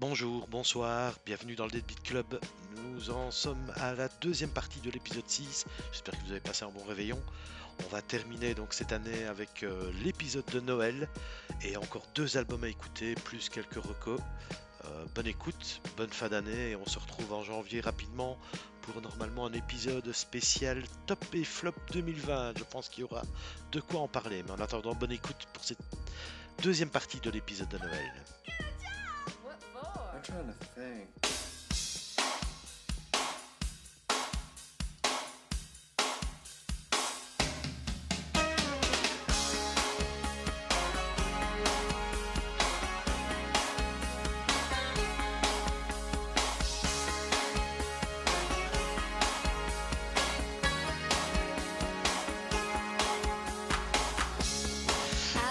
Bonjour, bonsoir, bienvenue dans le Deadbeat Club. Nous en sommes à la deuxième partie de l'épisode 6. J'espère que vous avez passé un bon réveillon. On va terminer donc cette année avec euh, l'épisode de Noël et encore deux albums à écouter, plus quelques recos. Euh, bonne écoute, bonne fin d'année et on se retrouve en janvier rapidement pour normalement un épisode spécial Top et Flop 2020. Je pense qu'il y aura de quoi en parler, mais en attendant, bonne écoute pour cette deuxième partie de l'épisode de Noël.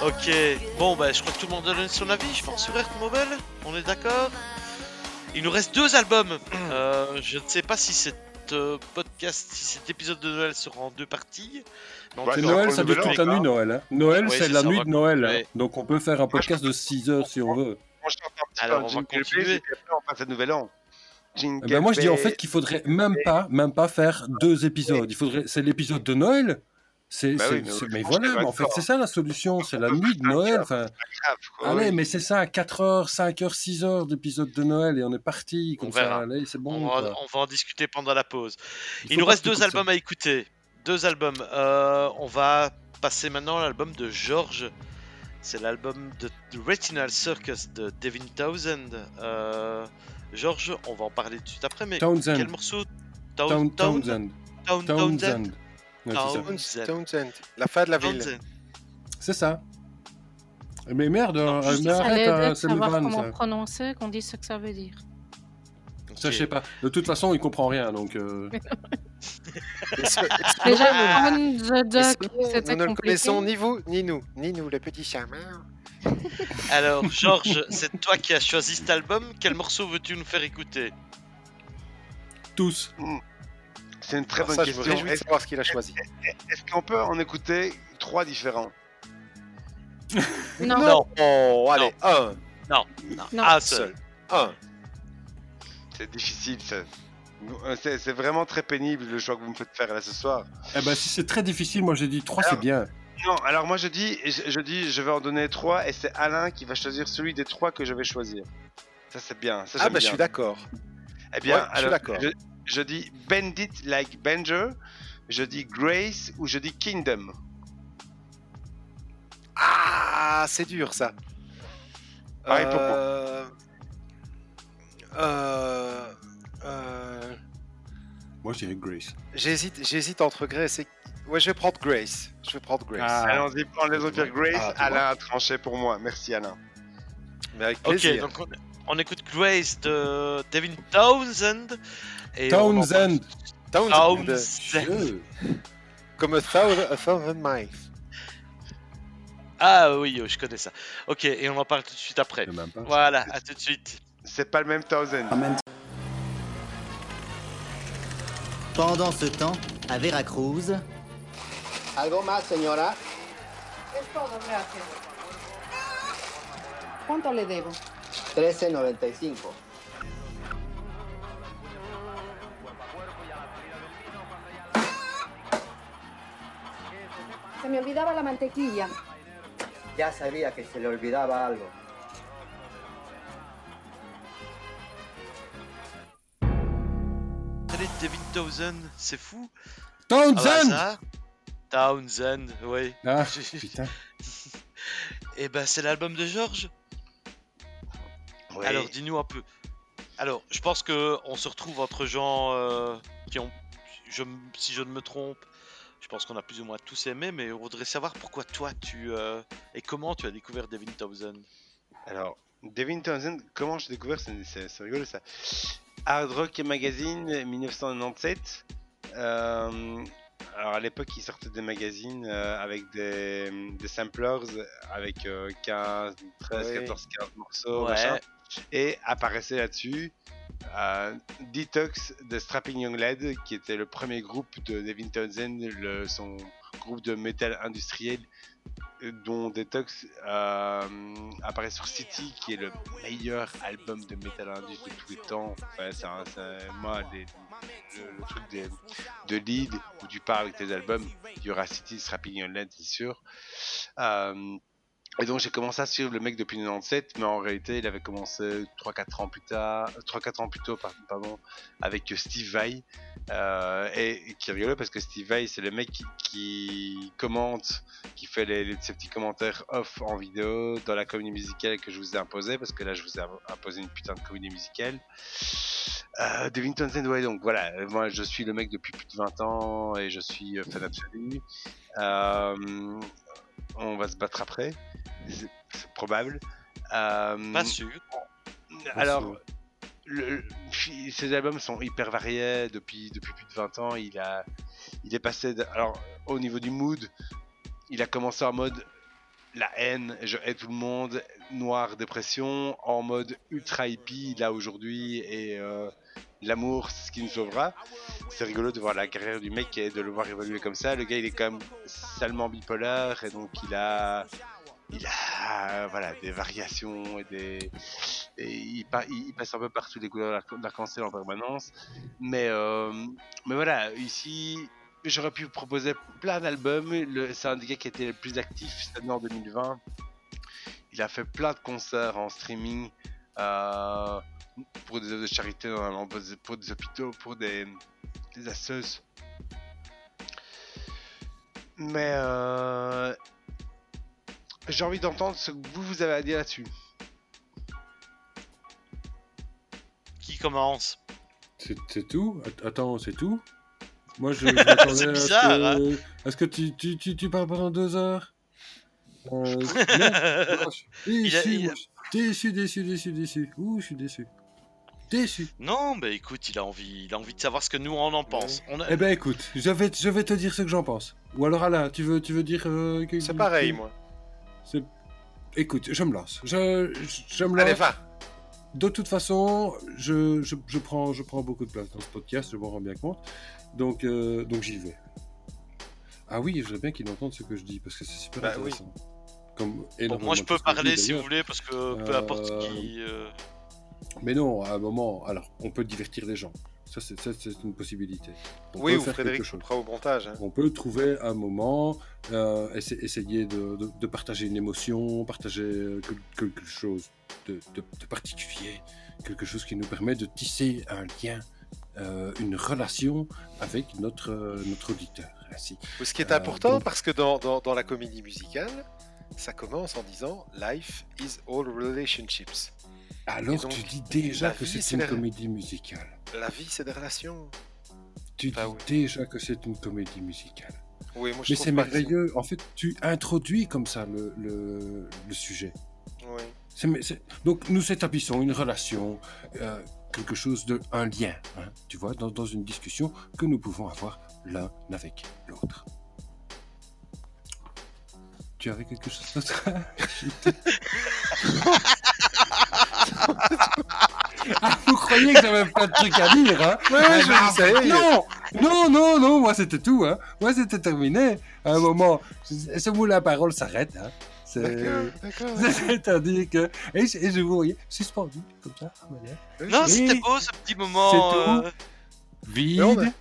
Ok, bon bah je crois que tout le monde a donné son avis, je pense sur Earth Mobile, on est d'accord? Il nous reste deux albums. Euh, je ne sais pas si cet euh, podcast, si cet épisode de Noël sera en deux parties. mais en Ouais, tout c'est cas, Noël, ça le dure nouvel toute la nuit, Noël. hein. Noël, Ouais, c'est c'est la ça, on nuit va de Noël. hein. Donc on peut faire un podcast de 6 heures si on veut. Moi, je chante un petit Alors, peu on va Jingle Bells, continuer. et puis après, on passe à Nouvel An. Jingle Eh ben, moi, je dis en Bells. fait qu'il faudrait même pas, même pas faire deux épisodes. Il faudrait, c'est l'épisode de Noël. C'est, Bah c'est- oui, mais voilà, mais en fait, c'est ça la solution, c'est la nuit de Noël. Enfin, quoi, allez, oui. mais c'est ça, 4 heures, 5 heures, 6 heures d'épisode de Noël et on est parti. Comme On ça, verra. allez, c'est bon. on, va, quoi. on va en discuter pendant la pause. Il nous reste deux ça. albums à écouter. Deux albums. Euh, on va passer maintenant à l'album de George. C'est l'album de The Retinal Circus de Devin Townsend. Euh, George, on va en parler tout de suite après, mais Townsend. quel morceau Town- Town- Town- Townsend. Town- Townsend. Townsend. Townsend. Townsend, la fin de la ville. C'est ça. Mais merde, Non, euh, mais arrête, euh, c'est le savoir van, comment ça. prononcer, qu'on dise ce que ça veut dire. Ça, je sais pas. De toute façon, il comprend rien, donc. euh, Déjà, Ah. on the duck, Nous ne le connaissons ni vous, ni nous, ni nous, les petits chamans. Alors, George, c'est toi qui as choisi cet album. Quel morceau veux-tu nous faire écouter? Tous. C'est une très Alors bonne ça, je me question. réjouis de Est-ce savoir ce qu'il a choisi. est-ce qu'on peut en écouter trois différents Non, Non. Oh, allez, un, Non, Non. un seul. Un. C'est difficile, ça. Euh, C'est c'est vraiment très pénible le choix que vous me faites faire là ce soir. Eh ben, si c'est très difficile, moi j'ai dit 3, c'est Alors, bien. Non, alors moi je dis, je, je dis, je vais en donner trois et c'est Alain qui va choisir celui des trois que je vais choisir. Ça c'est bien. Ça, Ah, bah, je suis d'accord. Eh bien, Ouais, je suis alors, d'accord. Je, je dis Bandit like Benjer, je dis Grace ou je dis Kingdom. Ah, c'est dur ça. Pareil pour moi. Euh, euh, euh, Moi je dirais Grace. J'hésite, j'hésite entre Grace et. Ouais, je vais prendre Grace. Je vais prendre Grace. Ah. Allons-y, on les autres Grace. Ah. Alain a tranché pour moi. Merci Alain. Mais avec Ok, donc on, on écoute Grace de Devin Townsend. Et Townsend. Townsend, Townsend. Comme a thousand, a thousand miles. Ah oui, oh, je connais ça. Ok, et on en parle tout de suite après. Voilà, à tout de suite. C'est pas le même Thousand. Pendant ce temps, à Veracruz, ¿Algo más, señora? Es todo, gracias. ¿Cuánto le debo? 13.95. Se me olvidaba la mantequilla. Ya sabía que se le olvidaba algo. Allez, Devin Townsend, c'est fou. Ah, Townsend hasard. Townsend, oui. Ah, putain. Et ben, c'est l'album de George. Oui. Alors, dis-nous un peu. Alors, je pense que on se retrouve entre gens euh, qui ont, je, si je ne me trompe, je pense qu'on a plus ou moins tous aimé, mais on voudrait savoir pourquoi toi tu euh, et comment tu as découvert Devin Townsend. Alors, Devin Townsend, comment j'ai découvert C'est rigolo ça. Hard Rock Magazine 1997. Euh, alors à l'époque, il sortait des magazines euh, avec des, des samplers avec euh, 15, 13, Oui. 14, 15 morceaux, Ouais. machin. Et apparaissait là-dessus Detox de Strapping Young Lad, qui était le premier groupe de Devin Townsend, son groupe de métal industriel euh, dont Detox euh, apparaît sur City, qui est le meilleur album de metal indus de tous les temps. Enfin, c'est moi, les- le, le truc de lead où tu parles avec tes albums, il y aura City, Strapping Young Lad, c'est sûr. Euh, et donc j'ai commencé à suivre le mec depuis 97, mais en réalité il avait commencé 3-4 ans plus tard, 3-4 ans plus tôt, par- pardon, avec Steve Vai, euh, et, qui rigolo parce que Steve Vai c'est le mec qui, commente, qui fait les, ses petits commentaires off en vidéo dans la comédie musicale que je vous ai imposé, parce que là je vous ai imposé une putain de comédie musicale. Euh, ouais, donc voilà, moi je suis le mec depuis plus de 20 ans et je suis euh, fan absolu. Euh, on va se battre après, c'est probable. Euh, Pas sûr. alors, le- le- ses albums sont hyper variés depuis, depuis plus de 20 ans. Il, a, il est passé. de- alors, au niveau du mood, il a commencé en mode la haine, je hais tout le monde, noir, dépression, en mode ultra hippie, là aujourd'hui, et euh, l'amour, c'est ce qui nous sauvera. C'est rigolo de voir la carrière du mec et de le voir évoluer comme ça. Le gars, il est quand même salement bipolaire, et donc il a il a voilà des variations et des et il, pa- il- il passe un peu partout les couleurs d'arc- d'arc-en-ciel en permanence mais euh, mais voilà ici j'aurais pu proposer plein d'albums Le- c'est un qui était le plus actif cette année en 2020 il a fait plein de concerts en streaming euh, pour des œuvres de charité pour des- hôpitaux pour des des assos. Mais euh, j'ai envie d'entendre ce que vous, vous avez à dire là-dessus. Qui commence? C'est tout? Att- Attends, c'est tout? Moi, je, je m'attendais C'est à ce bizarre, que- hein. Est-ce que tu, tu, tu, tu parles pendant deux heures? déçu, suis déçu, déçu, déçu, déçu. Ouh, je suis déçu. Déçu. Non, mais écoute, il a envie, il a envie de savoir ce que nous on en pense. On a- Eh ben écoute, je vais, je vais te dire ce que j'en pense. Ou alors Alain, tu veux, tu veux dire... euh, que- C'est pareil, moi. c'est- Écoute, je me lance. Je, je, je me lance. Allez, va. De toute façon, je, je, je prends, je prends beaucoup de place dans ce podcast, je m'en rends bien compte. Donc, euh, donc j'y vais. Ah oui, je veux bien qu'il entende ce que je dis, parce que c'est super Bah oui. Comme Bon, moi je peux parler si vous voulez, parce que peu importe Euh, qui. euh, Mais non, à un moment, alors, on peut divertir les gens. Ça, c'est une possibilité. On Oui, peut ou faire Frédéric quelque chose. au montage. hein. On peut trouver un moment, euh, essa- essayer de, de- de partager une émotion, partager euh, quel- quelque chose de, de- de particulier, quelque chose qui nous permet de tisser un lien, euh, une relation avec notre, euh, notre auditeur. Ainsi. Ce qui est Euh, important, donc- parce que dans, dans, dans la comédie musicale, ça commence en disant Life is all relationships. Alors donc, tu dis déjà que c'est une la- comédie musicale. La vie, c'est des relations. Tu Bah dis oui. déjà que c'est une comédie musicale. Oui, moi je Mais c'est merveilleux. En fait, tu introduis comme ça le, le, le sujet. Oui. Donc nous établissons une relation, euh, quelque chose de un lien, hein, tu vois, dans, dans une discussion que nous pouvons avoir l'un avec l'autre. Tu avais quelque chose d'autre Ah, vous croyez que j'avais plein de trucs à dire, hein? Ouais, Ah, je bah, le sais. Non, non, non, non, moi c'était tout, hein. Moi c'était terminé. À un moment, ce où la parole s'arrête, hein. C'est-à-dire que. Et, je- et je vous voyais suspendu, comme ça. voilà. Non, c'était beau ce petit moment. C'est tout. euh, Vide.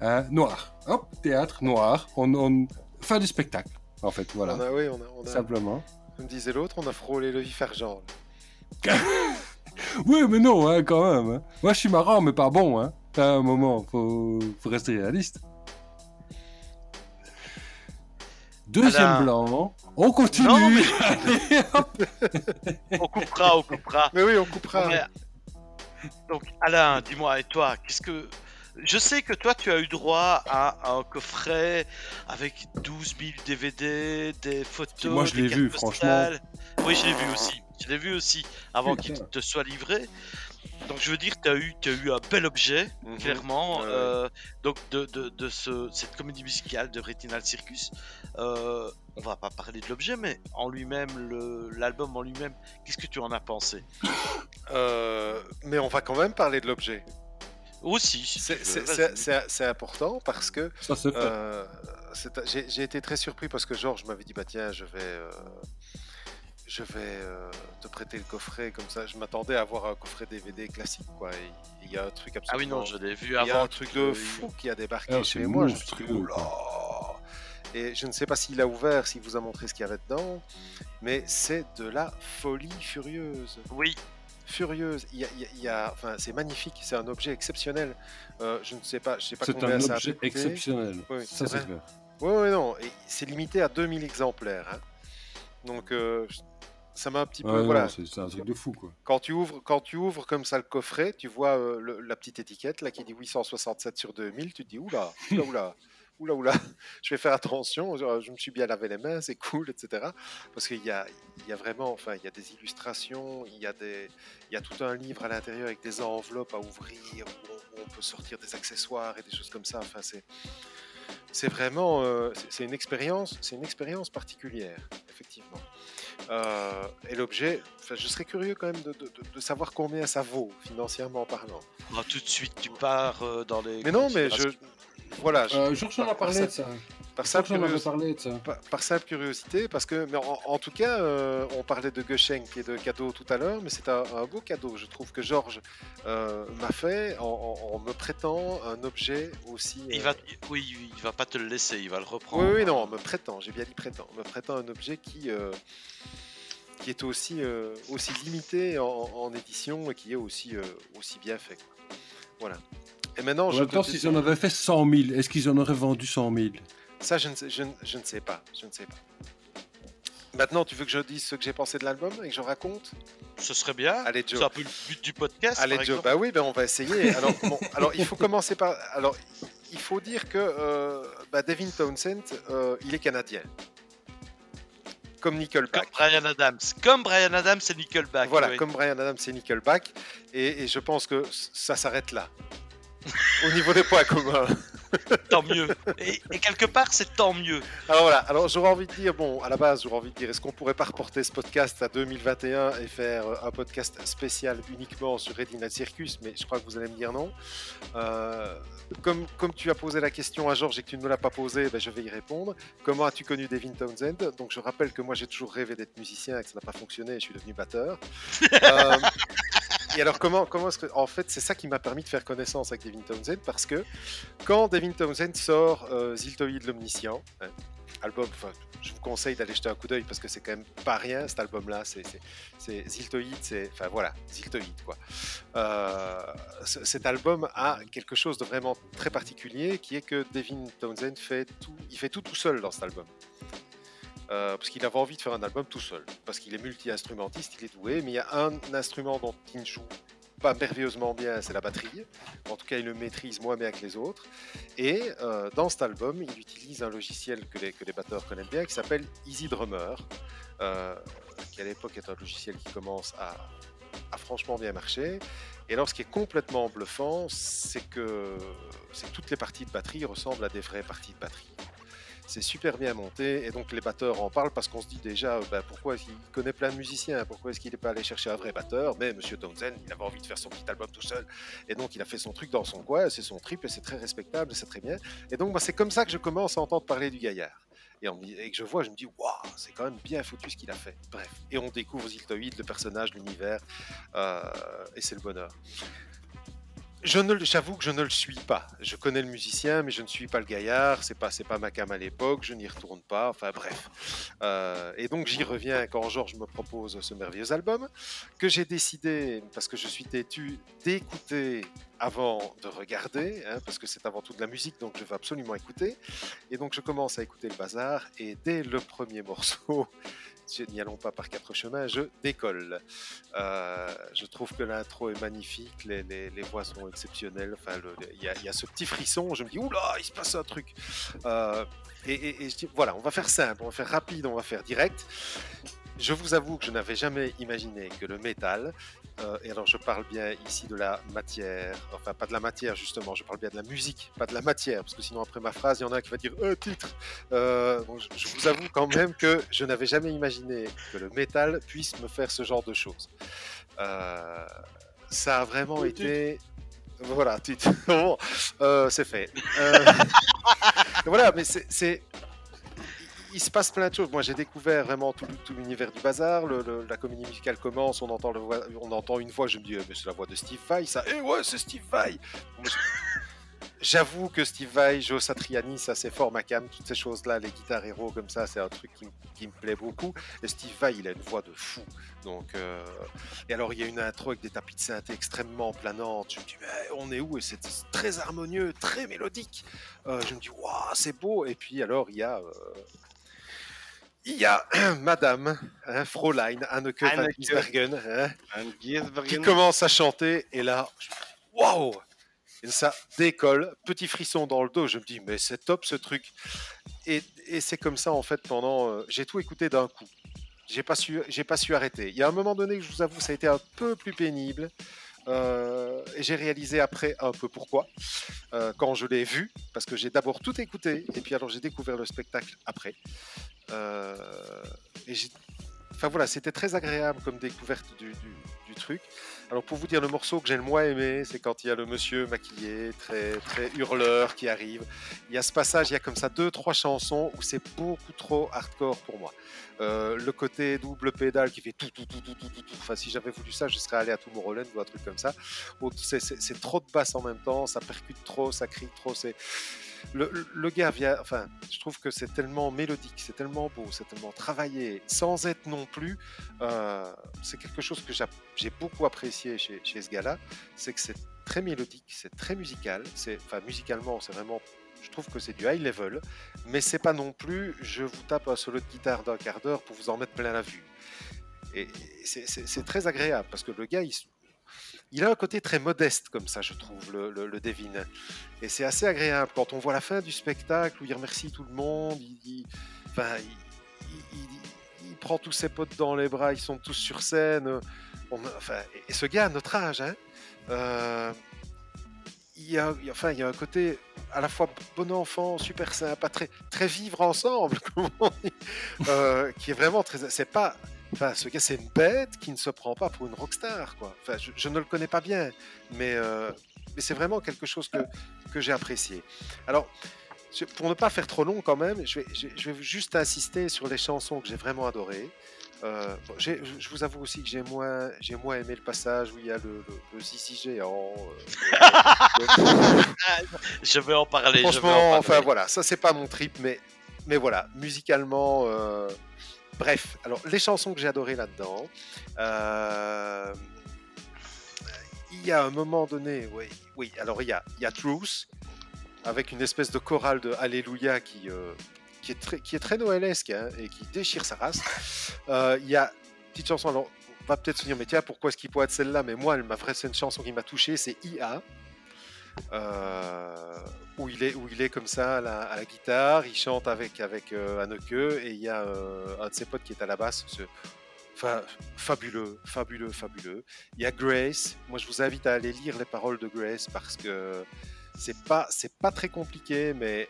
A- hein, noir. Hop, théâtre, noir. On, on... Fin du spectacle, en fait, voilà. On a, oui, on a, on a- Simplement. comme disait l'autre, on a frôlé le vif argent. Oui, mais non, hein, quand même. hein. Moi, je suis marrant, mais pas bon. Hein. À un moment, faut, faut rester réaliste. Deuxième Alain. blanc. On continue. Non, mais- Allez, hop. On coupera, on coupera. Mais oui, on coupera. Donc, Alain, dis-moi, et toi, qu'est-ce que. Je sais que toi, tu as eu droit à un coffret avec 12 000 DVD, des photos. Moi, je des l'ai vu, cartes franchement. postales. Oui, je l'ai vu aussi. Je l'ai vu aussi avant qu'il te soit livré. Donc, je veux dire, tu as eu, as eu un bel objet, Mhm. clairement. Euh, donc, de, de, de ce, cette comédie musicale de Retinal Circus. Euh, on va pas parler de l'objet, mais en lui-même, l'album en lui-même, qu'est-ce que tu en as pensé? Euh, mais on va quand même parler de l'objet. Aussi, C'est- important parce que euh, j'ai été très surpris parce que Georges m'avait dit bah tiens, je vais, euh, je vais euh, te prêter le coffret comme ça. Je m'attendais à avoir un coffret DVD classique quoi. Il y a un truc Ah oui, absolument. non, je l'ai vu Il y a avant. un truc de fou qui a débarqué Ah, chez moi. Je me suis dit, oula Et je ne sais pas s'il a ouvert, s'il vous a montré ce qu'il y avait dedans, mais c'est de la folie furieuse. Oui, Furieuse. Il y a, il y enfin, c'est magnifique, c'est un objet exceptionnel. Euh, je ne sais pas, je sais pas C'est combien un ça a objet coûté. exceptionnel. Oui, Ça, c'est c'est clair. Oui, oui, non. C'est limité à 2000 exemplaires. hein. Donc, euh, ça m'a un petit peu. Voilà. c'est c'est un truc de fou, quoi. Quand tu ouvres, quand tu ouvres comme ça le coffret, tu vois euh, le- la petite étiquette là qui dit 867 sur 2000. Tu te dis oula, oula, oula, oula, oula. Je vais faire attention. Je, me suis bien lavé les mains, c'est cool, etc. Parce qu'il y a, il y a vraiment, enfin, il y a des illustrations, il y a des, il y a tout un livre à l'intérieur avec des enveloppes à ouvrir où on, où on peut sortir des accessoires et des choses comme ça. Enfin, c'est, c'est vraiment, euh, c'est- une expérience, c'est une expérience particulière, effectivement. Euh, et l'objet, enfin, je serais curieux quand même de, de- de- de savoir combien ça vaut financièrement parlant. Ah, tout de suite, tu pars euh, dans les. Mais non, mais je. Voilà, je- Euh, Georges en a par- par parlé ça- de ça. par simple parlé de ça. par, par simple curiosité, parce que, mais en, en tout cas, euh, on parlait de Geschenk et de cadeau tout à l'heure, mais c'est un, un beau cadeau, je trouve, que Georges euh, m'a fait en, en- en me prêtant un objet aussi. Il euh, va, oui, il va pas te le laisser, il va le reprendre. Oui, oui, non, en me prêtant, j'ai bien dit prêtant, en me prêtant un objet qui, euh, qui est aussi, euh, aussi limité en, en édition et qui est aussi, euh, aussi bien fait. Voilà. Et maintenant, En je même te temps, s'ils en avaient fait 100 000, est-ce qu'ils en auraient vendu 100 000 ça, je ne, sais, je, ne- je ne sais pas. Je ne sais pas. Maintenant, tu veux que je dise ce que j'ai pensé de l'album et que je raconte? Ce serait bien. Allez, Joe. C'est un peu le but du podcast. Allez, par Joe. exemple. Bah oui, ben on va essayer. Alors, bon, alors, il faut commencer par. Alors, il faut dire que euh, bah, Devin Townsend, euh, il est canadien. Comme Comme Nickelback. Brian Adams. Comme Brian Adams et Nickelback. Voilà, oui. comme Brian Adams et Nickelback. Et, et je pense que ça s'arrête là. Au niveau des points communs. Tant mieux. Et, et quelque part, c'est tant mieux. Alors voilà, alors j'aurais envie de dire, bon, à la base, j'aurais envie de dire, est-ce qu'on pourrait pas reporter ce podcast à 2021 et faire euh, un podcast spécial uniquement sur Night Circus Mais je crois que vous allez me dire non. Euh, comme, comme tu as posé la question à Georges et que tu ne me l'as pas posée, ben, je vais y répondre. Comment as-tu connu Devin Townsend? Donc je rappelle que moi j'ai toujours rêvé d'être musicien et que ça n'a pas fonctionné et je suis devenu batteur. Euh, et alors comment, comment est-ce que... En fait, c'est ça qui m'a permis de faire connaissance avec Devin Townsend parce que quand Devin Townsend sort euh, l'Omniscient, hein, album, je vous conseille d'aller jeter un coup d'œil parce que c'est quand même pas rien cet album-là. C'est, c'est, c'est enfin voilà, Ziltoid quoi. Euh, ce- cet album a quelque chose de vraiment très particulier qui est que Devin Townsend fait tout, il fait tout tout seul dans cet album. Euh, parce qu'il avait envie de faire un album tout seul, parce qu'il est multi-instrumentiste, il est doué, mais il y a un instrument dont il ne joue pas merveilleusement bien, c'est la batterie. En tout cas, il le maîtrise moins bien que les autres. Et euh, dans cet album, il utilise un logiciel que les, batteurs connaissent bien, qui s'appelle Easy Drummer, euh, qui à l'époque est un logiciel qui commence à, franchement bien marcher. Et alors, ce qui est complètement bluffant, c'est que toutes les parties de batterie ressemblent à des vraies parties de batterie. C'est super bien monté et donc les batteurs en parlent parce qu'on se dit déjà euh, ben, pourquoi qu'il connaît plein de musiciens, pourquoi est-ce qu'il n'est pas allé chercher un vrai batteur Mais Monsieur Townsend, il avait envie de faire son petit album tout seul et donc il a fait son truc dans son coin, c'est son trip et c'est très respectable, c'est très bien. Et donc bah, c'est comme ça que je commence à entendre parler du gaillard. Et, on et que je vois, je me dis, waouh, c'est quand même bien foutu ce qu'il a fait. Bref, et on découvre Ziltoid, le personnage, l'univers, euh, et c'est le bonheur. Je ne, j'avoue que je ne le suis pas. Je connais le musicien, mais je ne suis pas le gaillard. C'est pas, c'est pas ma cam à l'époque. Je n'y retourne pas. Enfin bref. Euh, et donc j'y reviens quand Georges me propose ce merveilleux album que j'ai décidé, parce que je suis têtu, d'écouter avant de regarder, hein, parce que c'est avant tout de la musique, donc je veux absolument écouter. Et donc je commence à écouter le bazar, et dès le premier morceau, n'y allons pas par quatre chemins, je décolle. Euh, je trouve que l'intro est magnifique, les, les- voix sont exceptionnelles. Enfin, il y, a- ce petit frisson. Je me dis, oula, il se passe un truc. Euh, et, et- et je dis, voilà, on va faire simple, on va faire rapide, on va faire direct. Je vous avoue que je n'avais jamais imaginé que le métal, euh, et alors je parle bien ici de la matière, enfin pas de la matière justement, je parle bien de la musique, pas de la matière, parce que sinon après ma phrase, il y en a un qui va dire euh, titre. Euh, je, je vous avoue quand même que je n'avais jamais imaginé que le métal puisse me faire ce genre de choses. Ça a vraiment Oui, été. Voilà, titre. Bon, c'est fait. Voilà, mais c'est. Il se passe plein de choses. Moi, j'ai découvert vraiment tout, tout l'univers du bazar. Le- le- la comédie musicale commence, on entend, le voix- on entend une voix. Je me dis, eh, mais c'est la voix de Steve Vai, ça. Eh ouais, c'est Steve Vai. J'avoue que Steve Vai, Joe Satriani, ça c'est fort ma cam. Toutes ces choses-là, les guitares héros comme ça, c'est un truc qui me plaît beaucoup. Et Steve Vai, il a une voix de fou. Donc, euh, et alors il y a une intro avec des tapis de synthé extrêmement planantes. Je me dis, mais on est où? Et c'est très harmonieux, très mélodique. Euh, je me dis, waouh, c'est beau. Et puis alors il y a. euh, il y a Madame, hein, Fräulein Anneke van Anneke. Giesbergen, hein, qui commence à chanter. Et là, waouh Et ça décolle, petit frisson dans le dos. Je me dis, mais c'est top ce truc. Et, et c'est comme ça en fait pendant. euh, j'ai tout écouté d'un coup. J'ai pas su, j'ai pas su arrêter. Il y a un moment donné, je vous avoue, ça a été un peu plus pénible. Euh, et j'ai réalisé après un peu pourquoi euh, quand je l'ai vu, parce que j'ai d'abord tout écouté et puis alors j'ai découvert le spectacle après. Euh, et enfin voilà, c'était très agréable comme découverte du truc. Alors pour vous dire le morceau que j'ai le moins aimé, c'est quand il y a le monsieur maquillé, très très hurleur qui arrive. Il y a ce passage, il y a comme ça deux trois chansons où c'est beaucoup trop hardcore pour moi. Euh, le côté double pédale qui fait tout, tout, tout, tout, tout, tout, tout. Enfin, si j'avais voulu ça, je serais allé à Tomorrowland ou un truc comme ça. C'est trop de basses en même temps, ça percute trop, ça crie trop. C'est le, gars vient. Enfin, je trouve que c'est tellement mélodique, c'est tellement beau, c'est tellement travaillé, sans être non plus. euh, c'est quelque chose que j'a- j'ai beaucoup apprécié chez, ce gars-là, c'est que c'est très mélodique, c'est très musical. Enfin, musicalement, c'est vraiment. Je trouve que c'est du high level, mais c'est pas non plus. Je vous tape un solo de guitare d'un quart d'heure pour vous en mettre plein la vue. Et c'est, très agréable parce que le gars, il, il a un côté très modeste comme ça, je trouve, le, le, le Devin. Et c'est assez agréable quand on voit la fin du spectacle où il remercie tout le monde. Il, prend tous ses potes dans les bras, ils sont tous sur scène. enfin, et, ce gars à notre âge, hein, euh, il y a, enfin, il a un côté à la fois bon enfant, super sympa, très, très vivre ensemble, euh, qui est vraiment très. C'est pas. Enfin, ce gars, c'est une bête qui ne se prend pas pour une rockstar, quoi. Enfin, je, je ne le connais pas bien, mais, euh, mais c'est vraiment quelque chose que, que j'ai apprécié. Alors, je- pour ne pas faire trop long quand même, je vais, je, je vais juste insister sur les chansons que j'ai vraiment adorées. Euh, bon, je vous avoue aussi que j'ai moins, j'ai moins aimé le passage où il y a le, le, le zizi géant. euh, le- Je vais en parler. je vais en Franchement, parler. enfin voilà, ça c'est pas mon trip, mais, mais voilà, musicalement, euh, bref. Alors les chansons que j'ai adorées là-dedans, euh, il y a un moment donné, oui, oui. Alors il y a, y a Truth avec une espèce de chorale de Alléluia qui euh, qui est très, qui est très noëlesque hein, et qui déchire sa race. Euh, Il y a une petite chanson. Alors on va peut-être se dire, mais tiens, pourquoi est-ce qu'il pourrait être celle-là? Mais moi, m'a vrai, c'est une chanson qui m'a touché, c'est IA. Euh, où il est où il est comme ça à la, guitare, il chante avec avec euh, Anneke et il y a euh, un de ses potes qui est à la basse. ce- fabuleux, fabuleux, fabuleux. Il y a Grace. Moi, je vous invite à aller lire les paroles de Grace parce que c'est pas c'est pas très compliqué, mais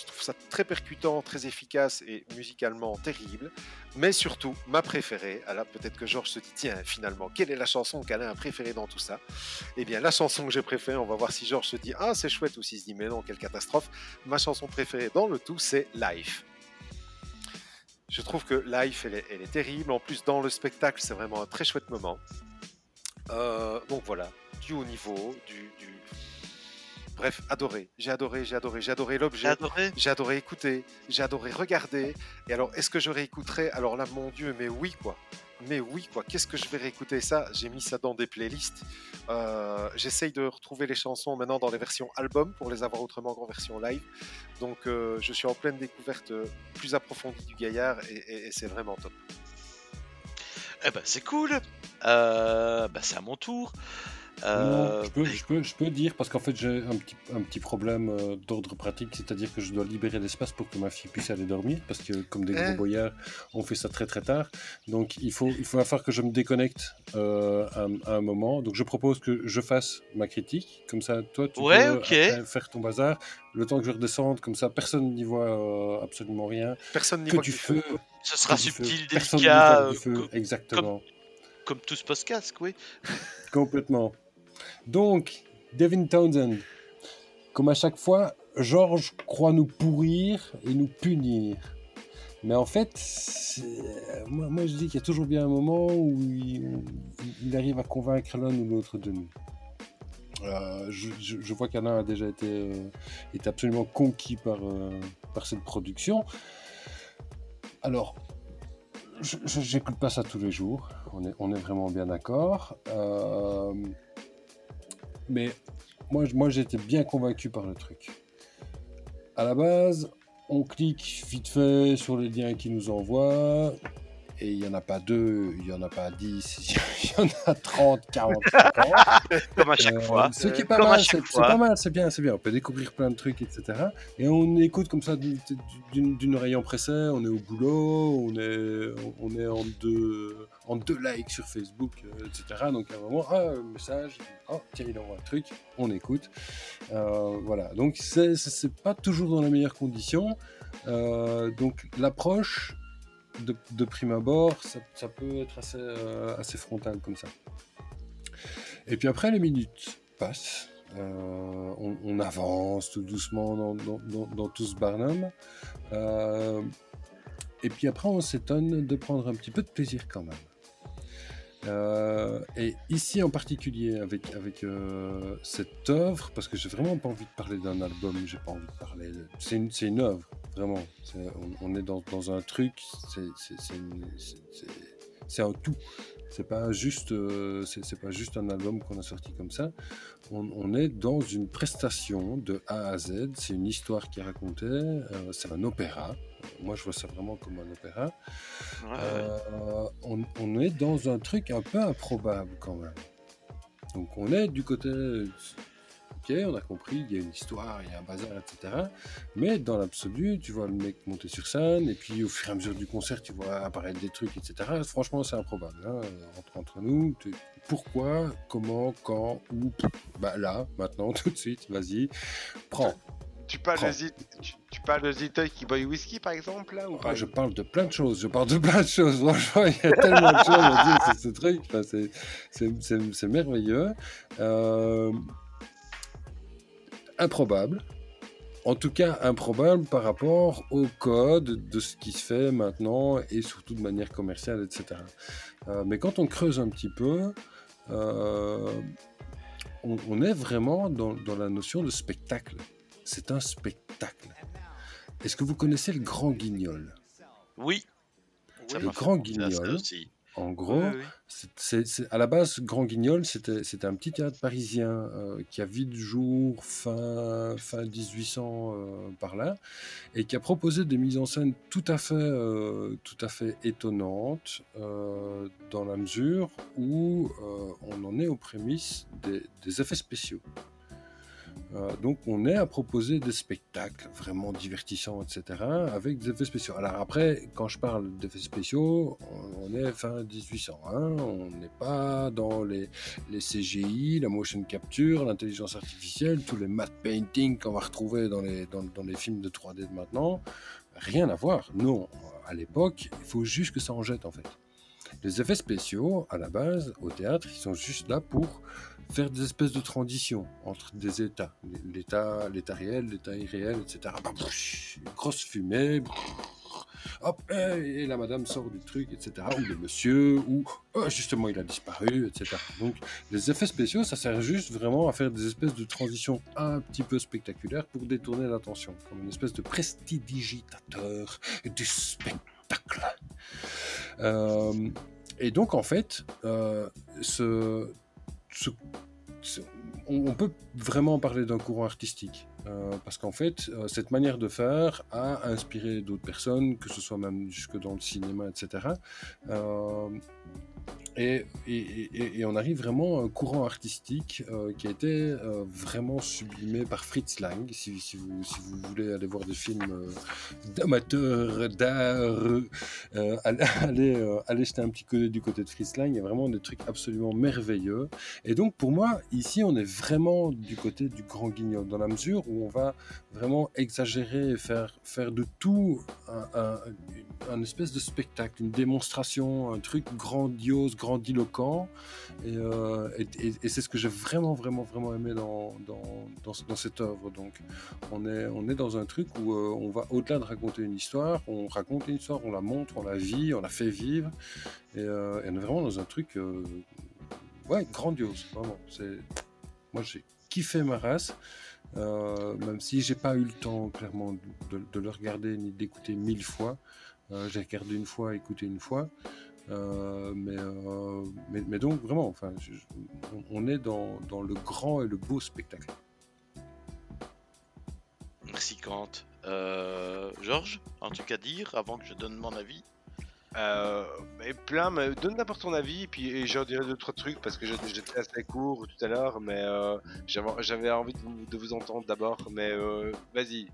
je trouve ça très percutant, très efficace et musicalement terrible. Mais surtout, ma préférée, alors peut-être que Georges se dit, tiens, finalement, quelle est la chanson qu'Alain a préférée dans tout ça? Eh bien, la chanson que j'ai préférée, on va voir si Georges se dit, ah, c'est chouette, ou s'il se dit, mais non, quelle catastrophe. Ma chanson préférée dans le tout, c'est Life. Je trouve que Life, elle est, terrible. En plus, dans le spectacle, c'est vraiment un très chouette moment. Euh, donc voilà, du haut niveau, du- Bref, adoré. J'ai adoré, j'ai adoré, j'ai adoré l'objet. J'ai adoré écouter, j'ai adoré regarder. Et alors, est-ce que je réécouterai? Alors là, mon Dieu, mais oui, quoi. Mais oui, quoi. Qu'est-ce que je vais réécouter? Ça J'ai mis ça dans des playlists. Euh, J'essaye de retrouver les chansons maintenant dans les versions album pour les avoir autrement qu'en version live. Donc, euh, je suis en pleine découverte euh, plus approfondie du gaillard et, et- et c'est vraiment top. Eh ben, c'est cool. Euh, bah, c'est à mon tour. Non, Euh, je, peux, je, peux, je peux dire, parce qu'en fait j'ai un petit, un petit problème euh, d'ordre pratique, c'est-à-dire que je dois libérer l'espace pour que ma fille puisse aller dormir, parce que comme des gros boyards, on fait ça très très tard. Donc il faut, il faut faire que je me déconnecte euh, à, à un moment. Donc je propose que je fasse ma critique, comme ça toi tu Ouais, peux faire ton bazar, le temps que je redescende, comme ça personne n'y voit euh, absolument rien. Personne n'y voit du du feu. ce sera que subtil, Personne n'y délicat, voit du euh, feu, co- exactement. comme tout ce podcast, oui. Complètement. Donc, Devin Townsend, comme à chaque fois, Georges croit nous pourrir et nous punir. Mais en fait, c'est- moi, je dis qu'il y a toujours bien un moment où il, arrive à convaincre l'un ou l'autre de nous. Euh, je, vois qu'Alain a déjà été, euh, absolument conquis par, euh, par cette production. Alors, je n'écoute pas ça tous les jours, on est, on est vraiment bien d'accord. Mais moi, été bien convaincu par le truc. À la base, on clique vite fait sur les liens qui nous envoient. Et il n'y en a pas deux, il n'y en a pas dix, il y en a 30, 40, 50. Comme à chaque Euh, fois. Ce qui est pas Comme mal, c'est pas mal, c'est bien, c'est bien. On peut découvrir plein de trucs, etc. Et on écoute comme ça d'une- oreille empressée. On est au boulot, on est, on est en deux, en deux likes sur Facebook, euh, etc. Donc à un moment, ah, un message, oh, tiens, il envoie un truc, on écoute. Euh, voilà. Donc c'est pas toujours dans les meilleures conditions. Euh, donc l'approche de, prime abord, ça, peut être assez, euh, assez frontal comme ça. Et puis après, les minutes passent. euh, on, avance tout doucement dans, tout ce Barnum. Euh, et puis après, on s'étonne de prendre un petit peu de plaisir quand même. Et ici en particulier avec, cette œuvre, parce que j'ai vraiment pas envie de parler d'un album, j'ai pas envie de parler. de- c'est une œuvre, vraiment. On, on est dans, dans un truc, c'est un tout. C'est pas juste, euh, c'est pas juste un album qu'on a sorti comme ça. On, on est dans une prestation de A à Z. C'est une histoire qui est racontée. euh, c'est un opéra. Moi, je vois ça vraiment comme un opéra. Ouais, ouais. Euh, on, on est dans un truc un peu improbable quand même. Donc on est du côté, ok, on a compris, il y a une histoire, il y a un bazar, etc. Mais dans l'absolu, tu vois le mec monter sur scène, et puis au fur et à mesure du concert, tu vois apparaître des trucs, etc. Franchement, c'est improbable. hein, Entre, entre nous, pourquoi, comment, quand, où, bah là, maintenant, tout de suite, vas-y, prends. Tu parles, de Zit- tu, tu parles de Zitoy qui boit whisky par exemple là ou Ah, je parle de plein de choses, je parle de plein de choses. Franchement, il y a tellement de choses à dire sur ce truc. Enfin, c'est merveilleux. Euh, improbable. En tout cas, improbable par rapport au code de ce qui se fait maintenant et surtout de manière commerciale, etc. Euh, mais quand on creuse un petit peu, euh, on, on est vraiment dans, dans la notion de spectacle. C'est un spectacle. Est-ce que vous connaissez le Grand Guignol? Oui. Le Grand Guignol, aussi. En gros, Oui, oui. c'est- c'est- c'est- à la base, Grand Guignol, c'était c'était un petit théâtre parisien euh, qui a vu le jour fin, fin 1800 euh, par là, et qui a proposé des mises en scène tout à fait, euh, tout à fait étonnantes, dans la mesure où on en est aux prémices des, des effets spéciaux. Euh, donc on est à proposer des spectacles vraiment divertissants, etc., avec des effets spéciaux. Alors après, quand je parle d'effets spéciaux, on, est fin 1800, hein, on n'est pas dans les, CGI, la motion capture, l'intelligence artificielle, tous les matte painting qu'on va retrouver dans les, dans les films de 3D de maintenant. Rien à voir. Non, à l'époque, il faut juste que ça en jette en fait. Les effets spéciaux, à la base, au théâtre, ils sont juste là pour faire des espèces de transitions entre des états. L'état, réel, l'état irréel, etc. Bah, grosse fumée. Hop, et la madame sort du truc, etc. Ou le monsieur, ou oh, justement il a disparu, etc. Donc les effets spéciaux, ça sert juste vraiment à faire des espèces de transitions un petit peu spectaculaires pour détourner l'attention, comme une espèce de prestidigitateur du spectacle. Euh, et donc en fait, euh, on, peut vraiment parler d'un courant artistique. euh, parce qu'en fait, cette manière de faire a inspiré d'autres personnes, que ce soit même jusque dans le cinéma, etc. et, on arrive vraiment à un courant artistique euh, qui a été euh, vraiment sublimé par Fritz Lang. Si, vous, voulez aller voir des films euh, d'amateurs d'art, allez, allez, jeter un petit coup du côté de Fritz Lang. Il y a vraiment des trucs absolument merveilleux. Et donc pour moi, ici, on est vraiment du côté du grand guignol, dans la mesure où on va vraiment exagérer et faire, faire de tout un, un- un espèce de spectacle, une démonstration, un truc grandiose, grandiloquent. Et, euh, et, c'est ce que j'ai vraiment, vraiment, vraiment aimé dans, dans, dans, ce- dans cette œuvre. Donc, on est, on est dans un truc où euh, on va au-delà de raconter une histoire, on raconte une histoire, on la montre, on la vit, on la fait vivre. Et, euh, on est vraiment dans un truc ouais, grandiose, vraiment. Moi, j'ai kiffé ma race. Même si j'ai pas eu le temps clairement de, le regarder ni d'écouter mille fois, j'ai regardé une fois, écouté une fois, Euh, mais, euh, mais, mais donc vraiment, enfin, je- je- on- on est dans, dans le grand et le beau spectacle. Merci Kant. Euh, Georges, un truc à dire avant que je donne mon avis? Euh, mais plein, mais donne n'importe ton avis, et puis et j'en dirai deux trois trucs parce que j'étais assez court tout à l'heure, mais euh, j'avais j'avais envie de vous, de vous entendre d'abord, mais euh, vas-y,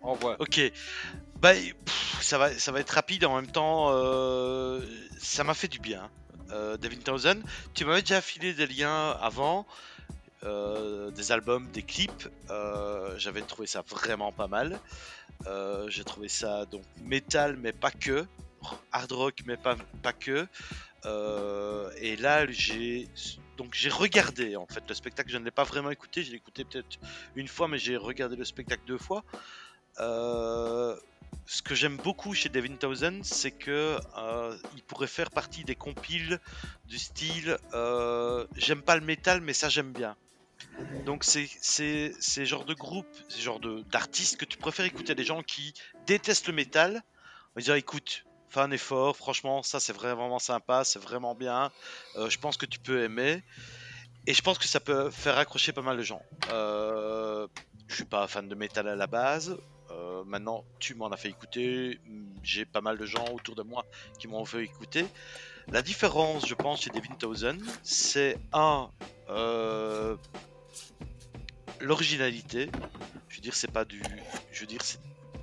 envoie. Ok. Bah, ça va, ça va être rapide en même temps. euh, ça m'a fait du bien. Euh, Devin Townsend, tu m'avais déjà filé des liens avant, euh, des albums, des clips. euh, J'avais trouvé ça vraiment pas mal. J'ai trouvé ça donc métal, mais pas que. Hard rock, mais pas, pas que. Et là, j'ai donc j'ai regardé en fait le spectacle. Je ne l'ai pas vraiment écouté. Je l'ai écouté peut-être une fois, mais j'ai regardé le spectacle deux fois. Euh, ce que j'aime beaucoup chez Devin Townsend, c'est que euh, pourrait faire partie des compiles du style euh, j'aime pas le métal, mais ça j'aime bien. Donc c'est c'est c'est genre de groupe, c'est genre de d'artistes que tu préfères écouter des gens qui détestent le métal, on va dire écoute, fais un effort, franchement ça c'est vraiment sympa, c'est vraiment bien, je pense que tu peux aimer et je pense que ça peut faire accrocher pas mal de gens. Je suis pas fan de métal à la base. Euh, maintenant, tu m'en as fait écouter. J'ai pas mal de gens autour de moi qui m'ont fait écouter. La différence, je pense, chez Devin Townsend, c'est un euh, l'originalité. Je veux dire, c'est pas du. Je veux dire, c'est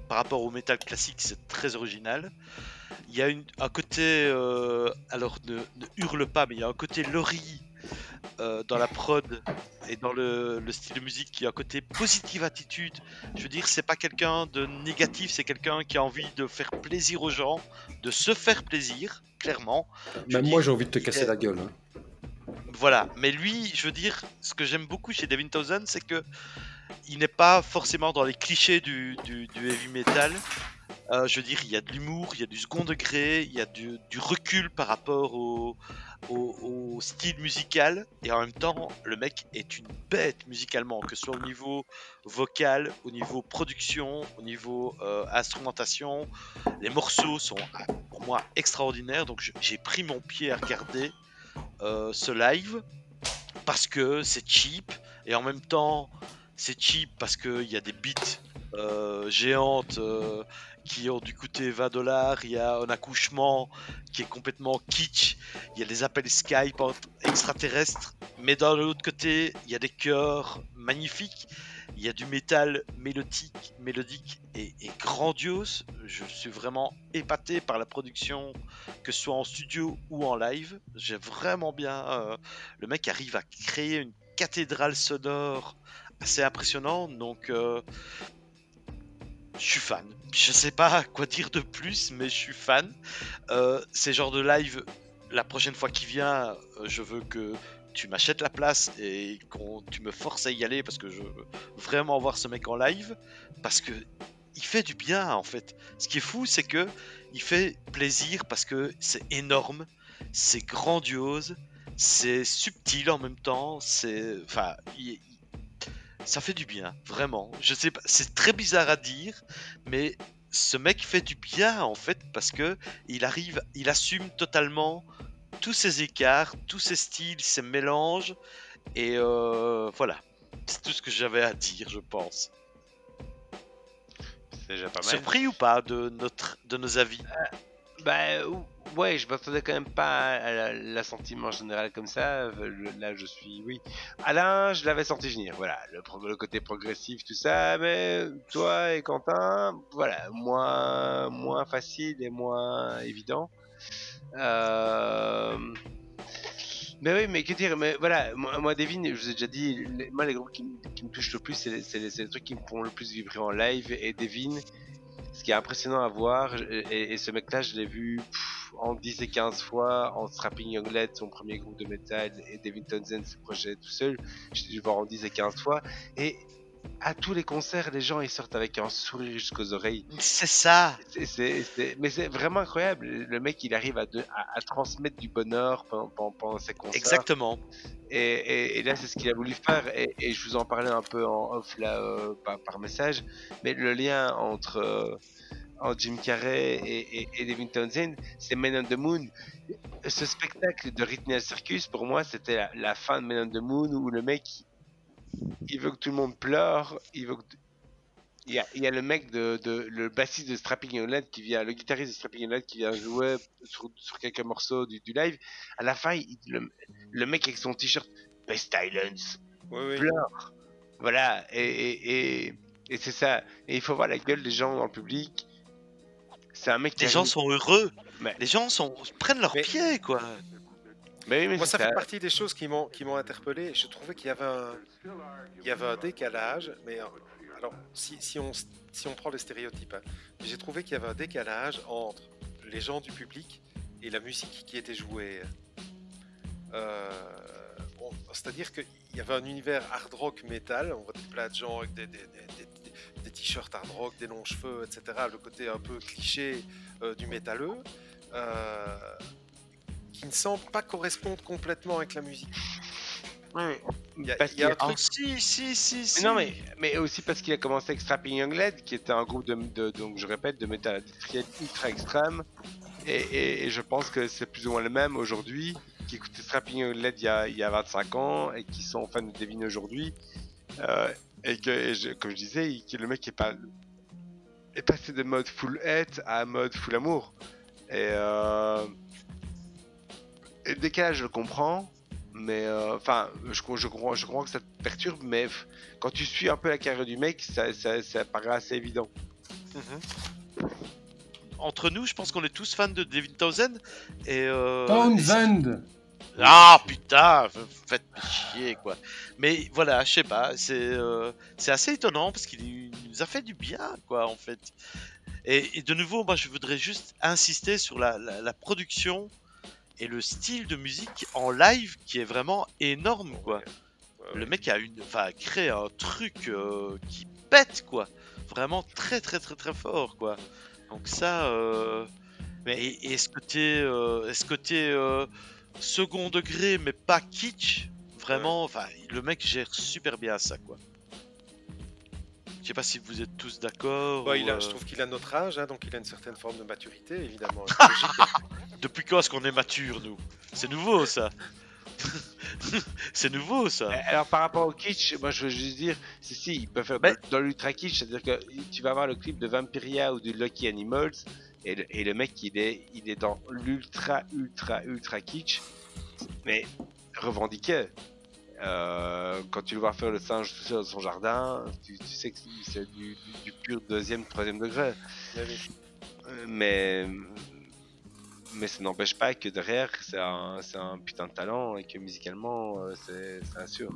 par rapport au métal classique, c'est très original. Il y a un côté, euh, alors ne, ne hurle pas, mais il y a un côté Laurie euh, dans la prod et dans le, le style de musique qui a un côté positive attitude. Je veux dire, c'est pas quelqu'un de négatif, c'est quelqu'un qui a envie de faire plaisir aux gens, de se faire plaisir, clairement. Même moi, j'ai envie de te casser est- la gueule. hein. Voilà, mais lui, je veux dire, ce que j'aime beaucoup chez Devin Townsend, c'est que il n'est pas forcément dans les clichés du, du- du heavy metal. Euh, je veux dire, il y a de l'humour, il y a du second degré, il y a du, du recul par rapport au, au- style musical, et en même temps, le mec est une bête musicalement, que ce soit au niveau vocal, au niveau production, au niveau euh, instrumentation. Les morceaux sont ah, pour moi extraordinaires, donc j'ai pris mon pied à regarder euh, ce live parce que c'est cheap et en même temps c'est cheap parce qu'il y a des beats euh, géantes euh, qui ont dû coûter 20 dollars, il y a un accouchement qui est complètement kitsch, il y a des appels Skype extraterrestres, mais d'un autre côté il y a des chœurs magnifiques, il y a du métal mélodique, mélodique et, grandiose. Je suis vraiment épaté par la production, que ce soit en studio ou en live. J'ai vraiment bien. euh, le mec arrive à créer une cathédrale sonore assez impressionnante. Donc, je suis fan. Je sais pas quoi dire de plus, mais je suis fan. Euh, ces genres de live, la prochaine fois qu'il vient, euh, je veux que tu m'achètes la place et qu'on tu me forces à y aller parce que je veux vraiment voir ce mec en live parce que il fait du bien en fait. Ce qui est fou, c'est que il fait plaisir parce que c'est énorme, c'est grandiose, c'est subtil en même temps, c'est enfin ça fait du bien, vraiment. Je sais pas, c'est très bizarre à dire, mais ce mec fait du bien en fait parce que il arrive, il assume totalement tous ses écarts, tous ses styles, ses mélanges, et euh, voilà. C'est tout ce que j'avais à dire, je pense. C'est déjà pas mal. Surpris ou pas de notre, de nos avis? Bah ou- ouais, je m'attendais quand même pas à la- l'assentiment général comme ça. Là, je suis oui. Alain, je l'avais senti venir. Voilà, le, côté progressif, tout ça. Mais toi et Quentin, voilà, moins moins facile et moins évident. Euh... Mais oui, mais que dire, mais voilà, moi, Devin, je vous ai déjà dit, moi les groupes qui, me- touchent le plus, c'est les, les- trucs qui me font le plus vibrer en live. Et Devin, qui est impressionnant à voir, je- et, ce mec-là, je l'ai vu en 10 et 15 fois, en Strapping Young Lad, son premier groupe de métal, et Devin Townsend, ses projets tout seul. J'ai dû le voir en 10 et 15 fois. Et à tous les concerts, les gens ils sortent avec un sourire jusqu'aux oreilles. C'est ça. C'est- c'est- c'est- Mais c'est vraiment incroyable. Le mec, il arrive à, de- à, à transmettre du bonheur pendant, pendant- pendant ses concerts. Exactement. Et, et- et là, c'est ce qu'il a voulu faire. Et, et je vous en parlais un peu en off là euh, par, par message. Mais le lien entre, euh, Jim Carrey et, et, Devin Townsend, c'est Men on the Moon. Ce spectacle de Rhythmical Circus, pour moi, c'était la, la fin de Men on the Moon où le mec, il veut que tout le monde pleure. Il veut que il y, a, il y a le mec de, de le bassiste de Strapping Young Lad qui vient, le guitariste de Strapping Young Lad qui vient jouer sur, sur quelques morceaux du, du live. À la fin, il- le, le mec avec son t-shirt Best Islands Oui, oui. pleure. Voilà, et, et, et, et c'est ça. Et il faut voir la gueule des gens dans le public. C'est un mec qui Les gens arrive- sont heureux. Mais- Les gens sont prennent leurs Mais- pieds, quoi. Mais oui, mais Moi, ça fait partie des choses qui m'ont qui m'ont interpellé. Je trouvais qu'il y avait un il y avait un décalage, mais euh, alors si, si on si on prend les stéréotypes, hein, j'ai trouvé qu'il y avait un décalage entre les gens du public et la musique qui était jouée. Euh, bon, C'est-à-dire qu'il y avait un univers hard rock metal, on voit plein de gens avec des, des- des- des- des t-shirts hard rock, des longs cheveux, etc. Le côté un peu cliché euh, du métalleux. euh, qui ne semble pas correspondre complètement avec la musique. Il y a, Parce il y a un y a- truc. si, si, si, Mais si. non, mais, mais aussi parce qu'il a commencé avec Strapping Young Lad, qui était un groupe de, de- donc je répète, de métal industriel ultra extrême. Et, et- et je pense que c'est plus ou moins le même aujourd'hui, qui écoutaient Strapping Young Lad il y, a, il y a 25 ans et qui sont fans de Devin aujourd'hui. Euh, et que, et je- comme je disais, il- que le mec est, pas, est passé de mode full hate à mode full amour. Et, euh, et le décalage, je le comprends. Mais euh, enfin, je, je, comprends, je comprends que ça te perturbe, mais quand tu suis un peu la carrière du mec, ça, ça, ça paraît assez évident. Entre nous, je pense qu'on est tous fans de David Townsend. Et. Euh... Townsend Ah putain, faites chier quoi. Mais voilà, je sais pas, c'est euh, c'est assez étonnant parce qu'il nous a fait du bien quoi en fait. Et, et de nouveau, moi je voudrais juste insister sur la, la- la production et le style de musique en live qui est vraiment énorme quoi. Le mec a une, enfin, créé un truc euh, qui pète quoi, vraiment très très très très fort quoi. Donc ça, euh, mais côté, euh, ce côté euh, second degré mais pas kitsch, vraiment, enfin, le mec gère super bien ça quoi. Je sais pas si vous êtes tous d'accord. Bah, ou, il a, euh, je trouve qu'il a notre âge, hein, donc il a une certaine forme de maturité, évidemment. Logique. Depuis quand est-ce qu'on est mature nous? C'est nouveau ça. C'est nouveau ça. Euh, Alors par rapport au kitsch, moi je veux juste dire, si si, il peut faire Mais- dans, dans l'ultra kitsch, c'est-à-dire que tu vas voir le clip de Vampiria ou de Lucky Animals, et le, et le mec il est, il est dans l'ultra ultra ultra kitsch, mais revendiqué. Euh, quand tu le vois faire le singe tout seul dans son jardin, tu, tu sais que c'est- du, du- du pur deuxième, troisième degré. Oui. Euh, Mais mais ça n'empêche pas que derrière c'est un, c'est un putain de talent et que musicalement euh, c'est assuré.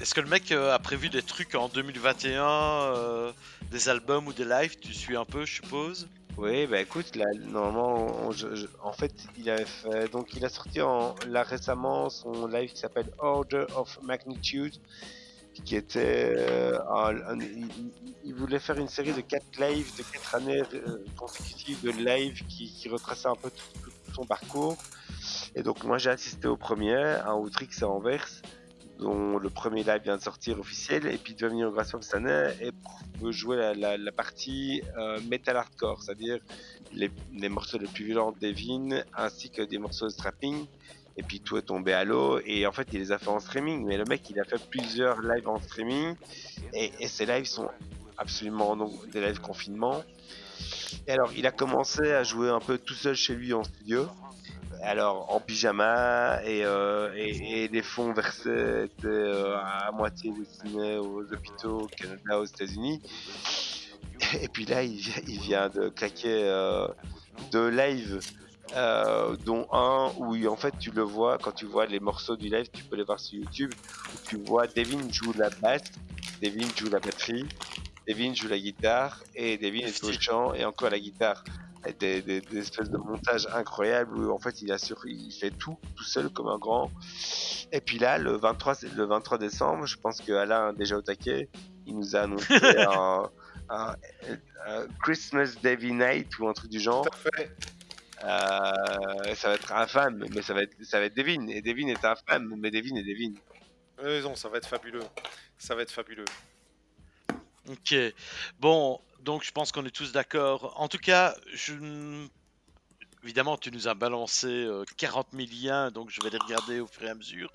Est-ce que le mec a prévu des trucs en 2021, euh, des albums ou des lives? Tu suis un peu, je suppose? Oui, bah écoute, là, normalement, je- en fait, il a fait, donc il a sorti en, là récemment son live qui s'appelle Order of Magnitude, qui était, euh, un- il, voulait faire une série de quatre lives, de quatre années euh, consécutives de live qui, qui retraçait un peu tout, tout- son parcours. Et donc moi j'ai assisté au premier, à Outrix et Anvers, dont le premier live vient de sortir officiel, et puis il doit venir au Grasshoppers cette année et veut jouer la, partie euh, metal hardcore, c'est-à-dire les, morceaux les plus violents de Devin, ainsi que des morceaux de strapping. Et puis tout est tombé à l'eau, et en fait il les a fait en streaming, mais le mec il a fait plusieurs lives en streaming, et, ces lives sont absolument des lives confinement. Et alors il a commencé à jouer un peu tout seul chez lui en studio, alors en pyjama et, euh, et, et les fonds versés euh, à moitié destinés aux hôpitaux au Canada, aux États-Unis. Et puis là, il, vient- il vient de claquer euh, deux lives, dont un où en fait tu le vois, quand tu vois les morceaux du live, tu peux les voir sur YouTube, où tu vois Devin joue la basse, Devin joue la batterie, Devin joue la guitare et Devin est au chant et encore la guitare. Avec des, des- des espèces de montages incroyables où en fait il assure, il fait tout tout seul comme un grand. Et puis là, le 23, c'est- le 23 décembre, je pense que Alain déjà au taquet, il nous a annoncé un, un- un Christmas Davy Night ou un truc du genre. Tout à fait. Euh, ça va être infâme, mais ça va être, ça va être Devin. Et Devin est infâme, mais Devin est Devin. Euh, non, ça va être fabuleux. Ça va être fabuleux. Ok. Bon, donc je pense qu'on est tous d'accord. En tout cas, je... évidemment, tu nous as balancé euh, 40 000 liens, donc je vais les regarder au fur et à mesure.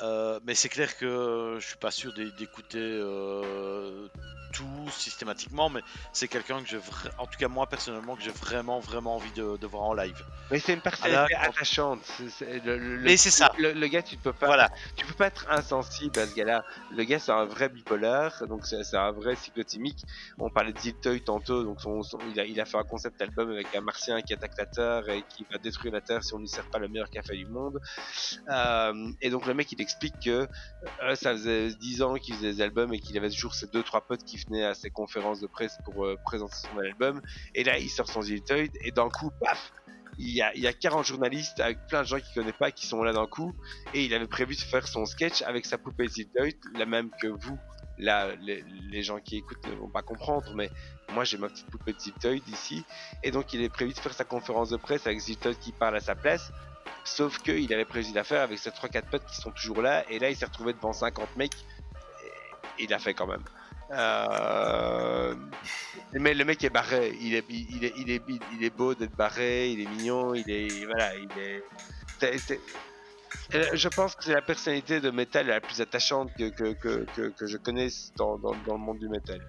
Euh, mais c'est clair que je suis pas sûr d'é- d'écouter euh, tout systématiquement, mais c'est quelqu'un que j'ai, vra- en tout cas moi personnellement, que j'ai vraiment vraiment envie de, de voir en live. Mais c'est une personnalité Ah, attachante. c'est- c'est- le, le- Mais c'est ça. Le, le gars, tu peux pas. Voilà. Tu peux pas être insensible à ce gars-là. Le gars, c'est un vrai bipolaire, donc c'est c'est un vrai cyclotimique. On parlait de Ziltoy tantôt, donc son, son- il, a, il a fait un concept album avec un martien qui attaque la Terre et qui va détruire la Terre si on lui sert pas le meilleur café du monde. Euh, et donc le mec, il explique que euh, ça faisait 10 ans qu'il faisait des albums et qu'il avait toujours ses deux trois potes qui venaient à ses conférences de presse pour euh, présenter son album. Et là, il sort son Ziltoid et d'un coup, paf, il y, a, il y a 40 journalistes avec plein de gens qu'il connaît pas qui sont là d'un coup et il avait prévu de faire son sketch avec sa poupée Ziltoid, la même que vous. Là, les, gens qui écoutent ne vont pas comprendre, mais moi j'ai ma petite poupée Ziltoid ici et donc il est prévu de faire sa conférence de presse avec Ziltoid qui parle à sa place. Sauf qu'il avait prévu de la faire avec ses 3-4 potes qui sont toujours là et là il s'est retrouvé devant 50 mecs et il l'a fait quand même. Euh, Mais le mec est barré, il est, il est, il est, beau d'être barré, il est mignon, il est, voilà, il est. Euh, Je pense que c'est la personnalité de métal la plus attachante que, que, que, que, je connaisse dans, dans, le monde du métal.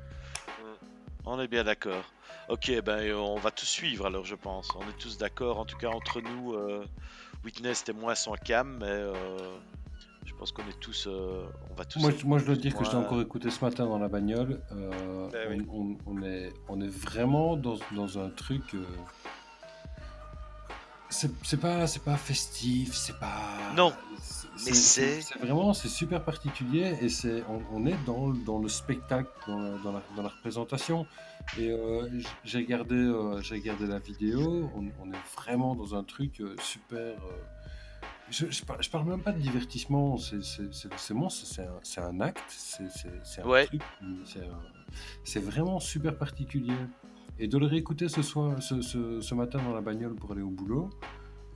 On est bien d'accord. Ok, ben euh, on va tous suivre alors, je pense. On est tous d'accord. En tout cas, entre nous, euh, Witness et moi sans cam, mais euh, pense qu'on est tous. euh, on va tous. Moi, je- moi, je dois dire que je l'ai encore écouté ce matin dans la bagnole. Euh, Ben oui. on, on- on est, on est vraiment dans, dans un truc. euh, c'est pas, c'est pas festif, c'est pas. Non, c'est- mais c'est- vraiment, c'est super particulier et c'est, on, on est dans, le- dans le spectacle, dans la, dans la, dans la représentation. Et euh, j'ai regardé, euh, j'ai regardé la vidéo. On, on est vraiment dans un truc euh, super. Je, je, par- je parle même pas de divertissement, c'est bon, c'est un, acte, c'est un Ouais. truc, c'est vraiment super particulier. Et de le réécouter ce, soir, ce, ce, ce matin dans la bagnole pour aller au boulot,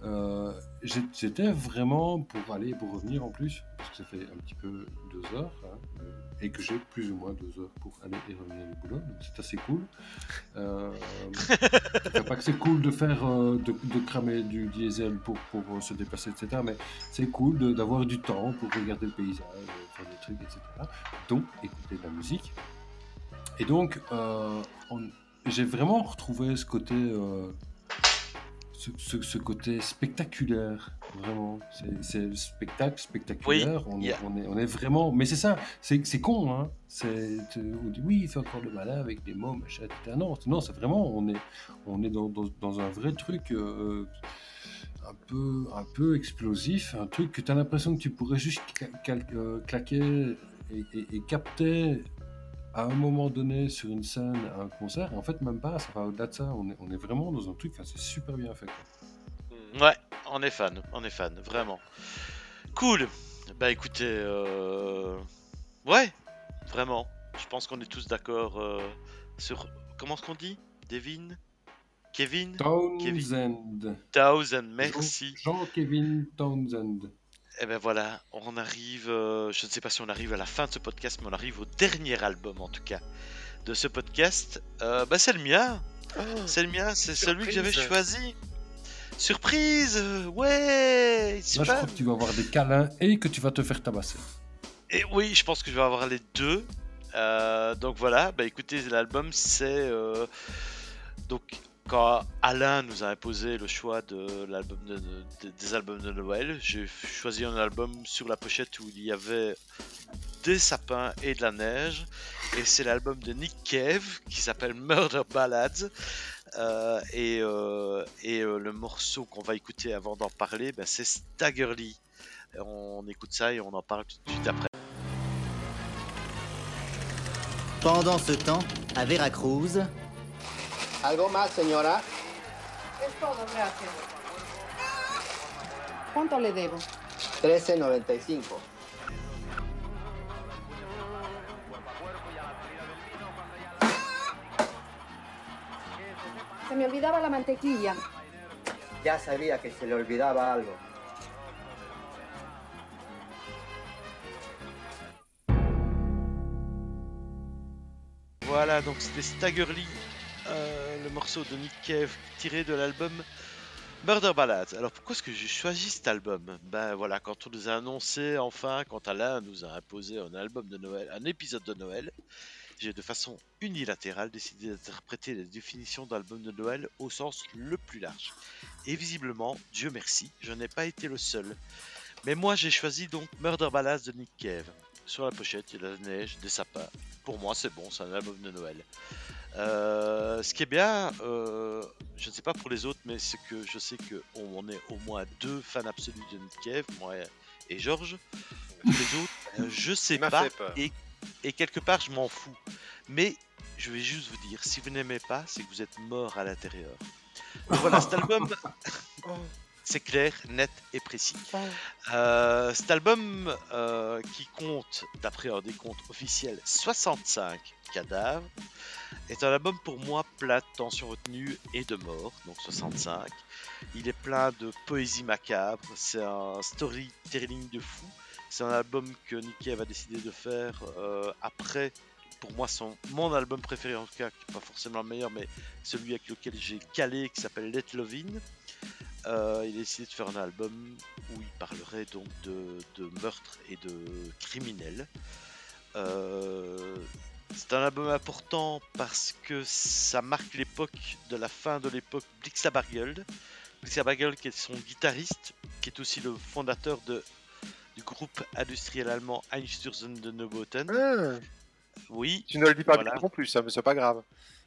euh, j'étais vraiment pour aller, pour revenir en plus, parce que ça fait un petit peu deux heures, hein, et que j'ai plus ou moins deux heures pour aller et revenir au boulot, donc c'est assez cool. Euh, pas que c'est cool de faire, euh, de, cramer du diesel pour, euh, se déplacer, etc. Mais c'est cool d'avoir du temps pour regarder le paysage, faire des trucs, etc. Donc, écouter de la musique. Et donc, on- j'ai vraiment retrouvé ce côté, ce, ce- ce côté spectaculaire, vraiment. C'est- le spectacle spectaculaire. on, est, a- on, est, on est vraiment. Mais c'est ça, c'est con, hein. On dit oui, il fait encore le malin avec des mots, machin, etc. Non, c'est- non, c'est vraiment, on est, on est dans, dans, dans un vrai truc. euh, un peu, un peu explosif, un truc que tu as l'impression que tu pourrais juste euh, claquer et, et- et capter à un moment donné sur une scène, à un concert. En fait, même pas, ça va au-delà de ça. On est, on est vraiment dans un truc, enfin, c'est super bien fait. quoi. Ouais, on est fan, on est fan, vraiment. Cool. Bah écoutez, euh... ouais, vraiment. Je pense qu'on est tous d'accord euh, sur comment est-ce qu'on dit, Devin, Kevin, Townsend. Thousand. Merci. Jean-Kevin Townsend. Et ben voilà, on arrive. euh, je ne sais pas si on arrive à la fin de ce podcast, mais on arrive au dernier album en tout cas de ce podcast. Euh, bah c'est le mien. C'est le mien, c'est celui que j'avais choisi. Surprise, ouais. Là, je crois que tu vas avoir des câlins et que tu vas te faire tabasser. Et oui, je pense que je vais avoir les deux. Euh, donc voilà, bah écoutez, l'album c'est donc quand Alain nous a imposé le choix de l'album de- de- des albums de Noël, j'ai choisi un album sur la pochette où il y avait des sapins et de la neige, et c'est l'album de Nick Cave qui s'appelle Murder Ballads. Euh, et euh, euh, le morceau qu'on va écouter avant d'en parler, bah, c'est Staggerly. On écoute ça et on en parle tout de suite après. Pendant ce temps, à Veracruz, ¿Algo más, señora? Es todo, gracias. ¿Cuánto le debo? 13.95. Se me olvidaba la mantequilla. Ya sabía que se le olvidaba algo. Voilà, donc c'était Staggerly, euh, le morceau de Nick Cave tiré de l'album Murder Ballads. Alors pourquoi est-ce que j'ai choisi cet album? Ben voilà, quand on nous a annoncé enfin, quand Alain nous a imposé un album de Noël, un épisode de Noël, j'ai de façon unilatérale décidé d'interpréter la définition d'album de Noël au sens le plus large. Et visiblement, Dieu merci, je n'ai pas été le seul. Mais moi j'ai choisi donc Murder Ballads de Nick Cave. Sur la pochette, il y a de la neige, des sapins. Pour moi, c'est bon, c'est un album de Noël. Euh, ce qui est bien, euh, je ne sais pas pour les autres, mais c'est que je sais qu'on est au moins deux fans absolus de Nick Cave, moi et Georges. Les autres, euh, je sais Il m'a pas. Et, et quelque part, je m'en fous. Mais je vais juste vous dire, si vous n'aimez pas, c'est que vous êtes mort à l'intérieur. Voilà, cet album, c'est clair, net et précis. Euh, cet album qui compte, d'après un décompte officiel, 65 cadavres, est un album pour moi plat de tension retenue et de mort, donc 65. Il est plein de poésie macabre, c'est un storytelling de fou. C'est un album que Nick Cave a décidé de faire euh, après, pour moi, son, mon album préféré en tout cas, qui n'est pas forcément le meilleur, mais celui avec lequel j'ai calé, qui s'appelle Let Love In. Euh, il a décidé de faire un album où il parlerait donc de, de meurtres et de criminels. Euh, c'est un album important parce que ça marque l'époque de la fin de l'époque Blixabargeld. Blixabargeld qui est son guitariste, qui est aussi le fondateur de, du groupe industriel allemand Einstürzen de Neubauten. Ah, Oui, tu ne le dis pas Voilà. bien non plus, ça, mais c'est pas grave.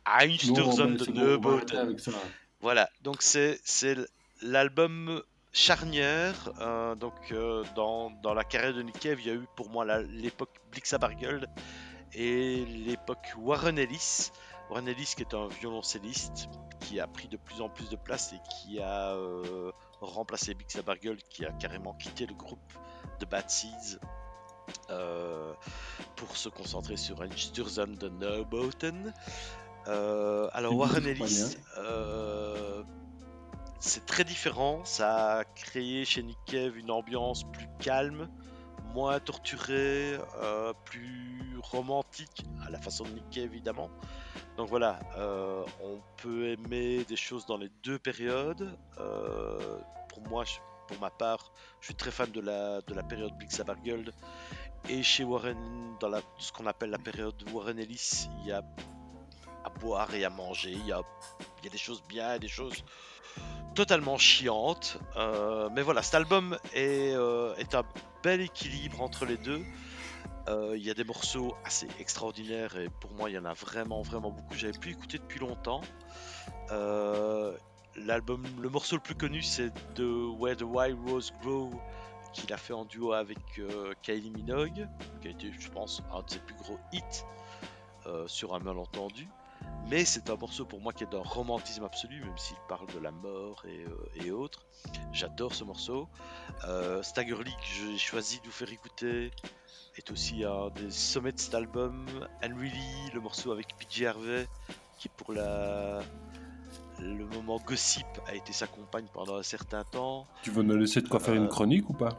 Einstürzen de ça. Voilà, donc c'est c'est l'album charnière euh, donc euh, dans, dans la carrière de Nick Cave, il y a eu pour moi l'époque Blixabargeld et l'époque Warren Ellis. Warren Ellis qui est un violoncelliste qui a pris de plus en plus de place et qui a euh, remplacé Blixabargeld qui a carrément quitté le groupe de Bad Seeds euh, pour se concentrer sur Einstürzen de Neubauten. Euh, alors Warren Ellis, euh, c'est très différent. Ça a créé chez Nick Cave une ambiance plus calme, moins torturée, euh, plus romantique, à la façon de Cave évidemment. Donc voilà, euh, on peut aimer des choses dans les deux périodes. Euh, pour moi, pour ma part, je suis très fan de la, de la période Blixabargeld. Et chez Warren, dans la, ce qu'on appelle la période Warren Ellis, il y a à boire et à manger. Il y a, il y a des choses bien et des choses totalement chiantes. Euh, mais voilà, cet album est, euh, est un bel équilibre entre les deux. Euh, il y a des morceaux assez extraordinaires et pour moi il y en a vraiment vraiment beaucoup. J'avais pu écouter depuis longtemps. L'album, le morceau le plus connu c'est de Where the Wild Rose Grow qu'il a fait en duo avec Kylie Minogue, qui a été je pense un de ses plus gros hits sur un malentendu. Mais c'est un morceau pour moi qui est d'un romantisme absolu, même s'il parle de la mort et, euh, et autres. J'adore ce morceau. Euh, Staggerly, que j'ai choisi de vous faire écouter, est aussi un des sommets de cet album. Lee, le morceau avec PJ Harvey, qui pour la... le moment gossip a été sa compagne pendant un certain temps. Tu veux nous laisser de quoi faire une Euh, chronique ou pas?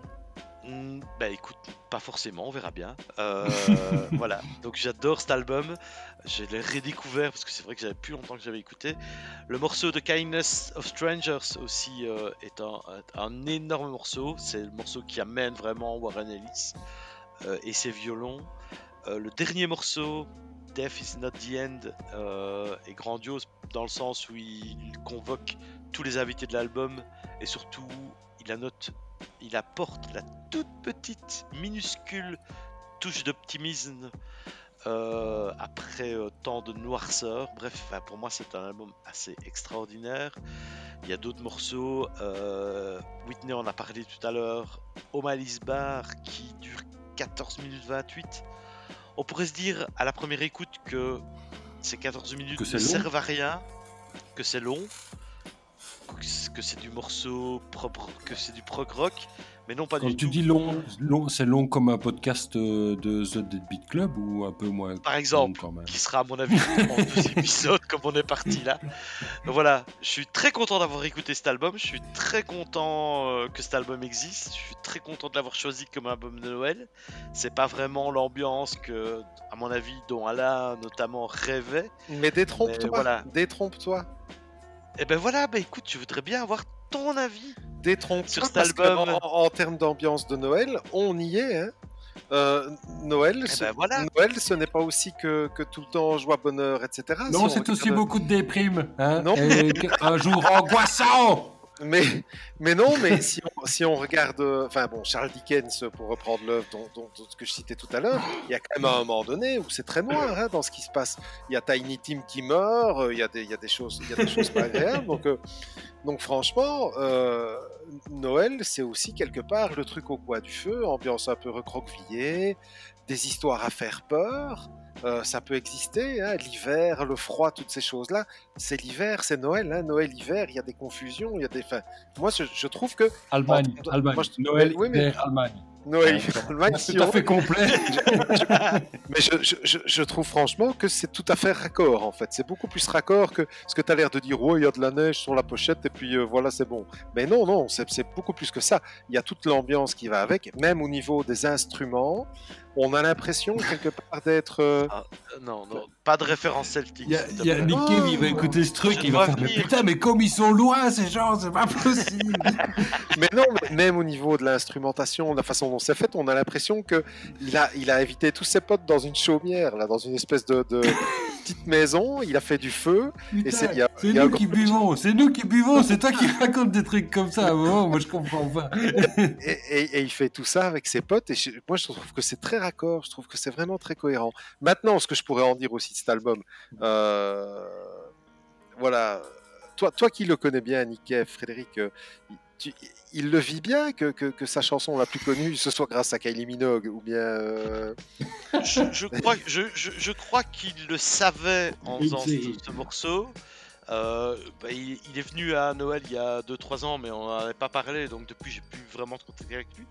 Hmm, bah écoute, pas forcément, on verra bien. Euh, voilà, donc j'adore cet album. Je l'ai redécouvert parce que c'est vrai que j'avais plus longtemps que j'avais écouté. Le morceau de Kindness of Strangers aussi euh, est un, un énorme morceau. C'est le morceau qui amène vraiment Warren Ellis euh, et ses violons. Le dernier morceau, Death is not the end, est grandiose dans le sens où il convoque tous les invités de l'album et surtout il annote il apporte la toute petite, minuscule touche d'optimisme euh, après euh, tant de noirceur. Bref, pour moi, c'est un album assez extraordinaire. Il y a d'autres morceaux. euh, Whitney en a parlé tout à l'heure. Omalis Bar qui dure 14 minutes 28. On pourrait se dire à la première écoute que ces 14 minutes Que ne long. servent à rien, que c'est long. Que c'est du morceau propre, que c'est du prog rock, mais non pas Quand du tu tout. dis long, long c'est long comme un podcast euh, de The Dead Beat Club ou un peu moins Par long exemple, quand même? qui sera à mon avis en deux épisodes comme on est parti là. Donc voilà, je suis très content d'avoir écouté cet album, je suis très content euh, que cet album existe, je suis très content de l'avoir choisi comme album de Noël. C'est pas vraiment l'ambiance que, à mon avis, dont Alain notamment rêvait. Mais détrompe-toi. Voilà. Détrompe-toi. Et ben voilà, bah écoute, je voudrais bien avoir ton avis. Détrompe-toi. Sur cet parce que album. En, en termes d'ambiance de Noël, on y est. Hein. Euh, Noël, Eh ce... ben voilà. Noël, ce n'est pas aussi que, que tout le temps joie, bonheur, etc. Non, Si c'est aussi beaucoup de déprime. Hein Non. Et un jour angoissant Mais, mais non, mais si on, regarde, enfin bon, Charles Dickens, pour reprendre l'œuvre dont- que je citais tout à l'heure, il y a quand même un moment donné où c'est très noir hein, dans ce qui se passe. Il y a Tiny Tim qui meurt, euh, il y a des, il y a des choses, il y a des choses pas agréables. Donc, euh, donc franchement, euh, Noël, c'est aussi quelque part le truc au coin du feu, ambiance un peu recroquevillée, des histoires à faire peur. euh, ça peut exister, hein, l'hiver, le froid, toutes ces choses-là. C'est l'hiver, c'est Noël, hein, Noël, hiver, il y a des confusions, il y a des. Enfin, moi, je, je trouve que Allemagne, Allemagne. moi, je- Noël, oui, mais- hiver, Allemagne. Noël, Ouais, hiver, Allemagne, C'est si tout à on- fait complet. mais je, trouve franchement que c'est tout à fait raccord en fait. C'est beaucoup plus raccord que ce que tu as l'air de dire. Oh, il y a de la neige sur la pochette et puis euh, voilà, c'est bon. Mais non, non, c'est beaucoup plus que ça. Il y a toute l'ambiance qui va avec, même au niveau des instruments. On a l'impression quelque part d'être. euh, Euh, non, non, pas de référence celtique. Il y a, il y a plaît. Nick Cave, il va écouter ce truc, il va faire Mais putain, mais comme ils sont loin ces gens, c'est pas possible. Mais non, mais même au niveau de l'instrumentation, de la façon dont c'est fait, on a l'impression que il a, il a invité tous ses potes dans une chaumière, là, dans une espèce de, de petite maison. Il a fait du feu. C'est- nous qui buvons, c'est nous qui buvons, c'est toi qui racontes des trucs comme ça. Moi je comprends pas. et, et- et il fait tout ça avec ses potes. Et je- moi, je trouve que c'est très raccord. Je trouve que c'est vraiment très cohérent. Maintenant, ce que je pourrais en dire aussi de cet album, euh, voilà. Toi, toi qui le connais bien, Nick, Frédéric, euh, tu- il le vit bien que, que, que sa chanson la plus connue, ce soit grâce à Kylie Minogue ou bien. euh, je, je crois, je, je, je crois qu'il le savait en faisant ce, ce morceau. Euh, bah, il, il est venu à Noël il y a 2-3 ans, mais on n'en avait pas parlé, donc depuis j'ai plus vraiment trop traité avec lui.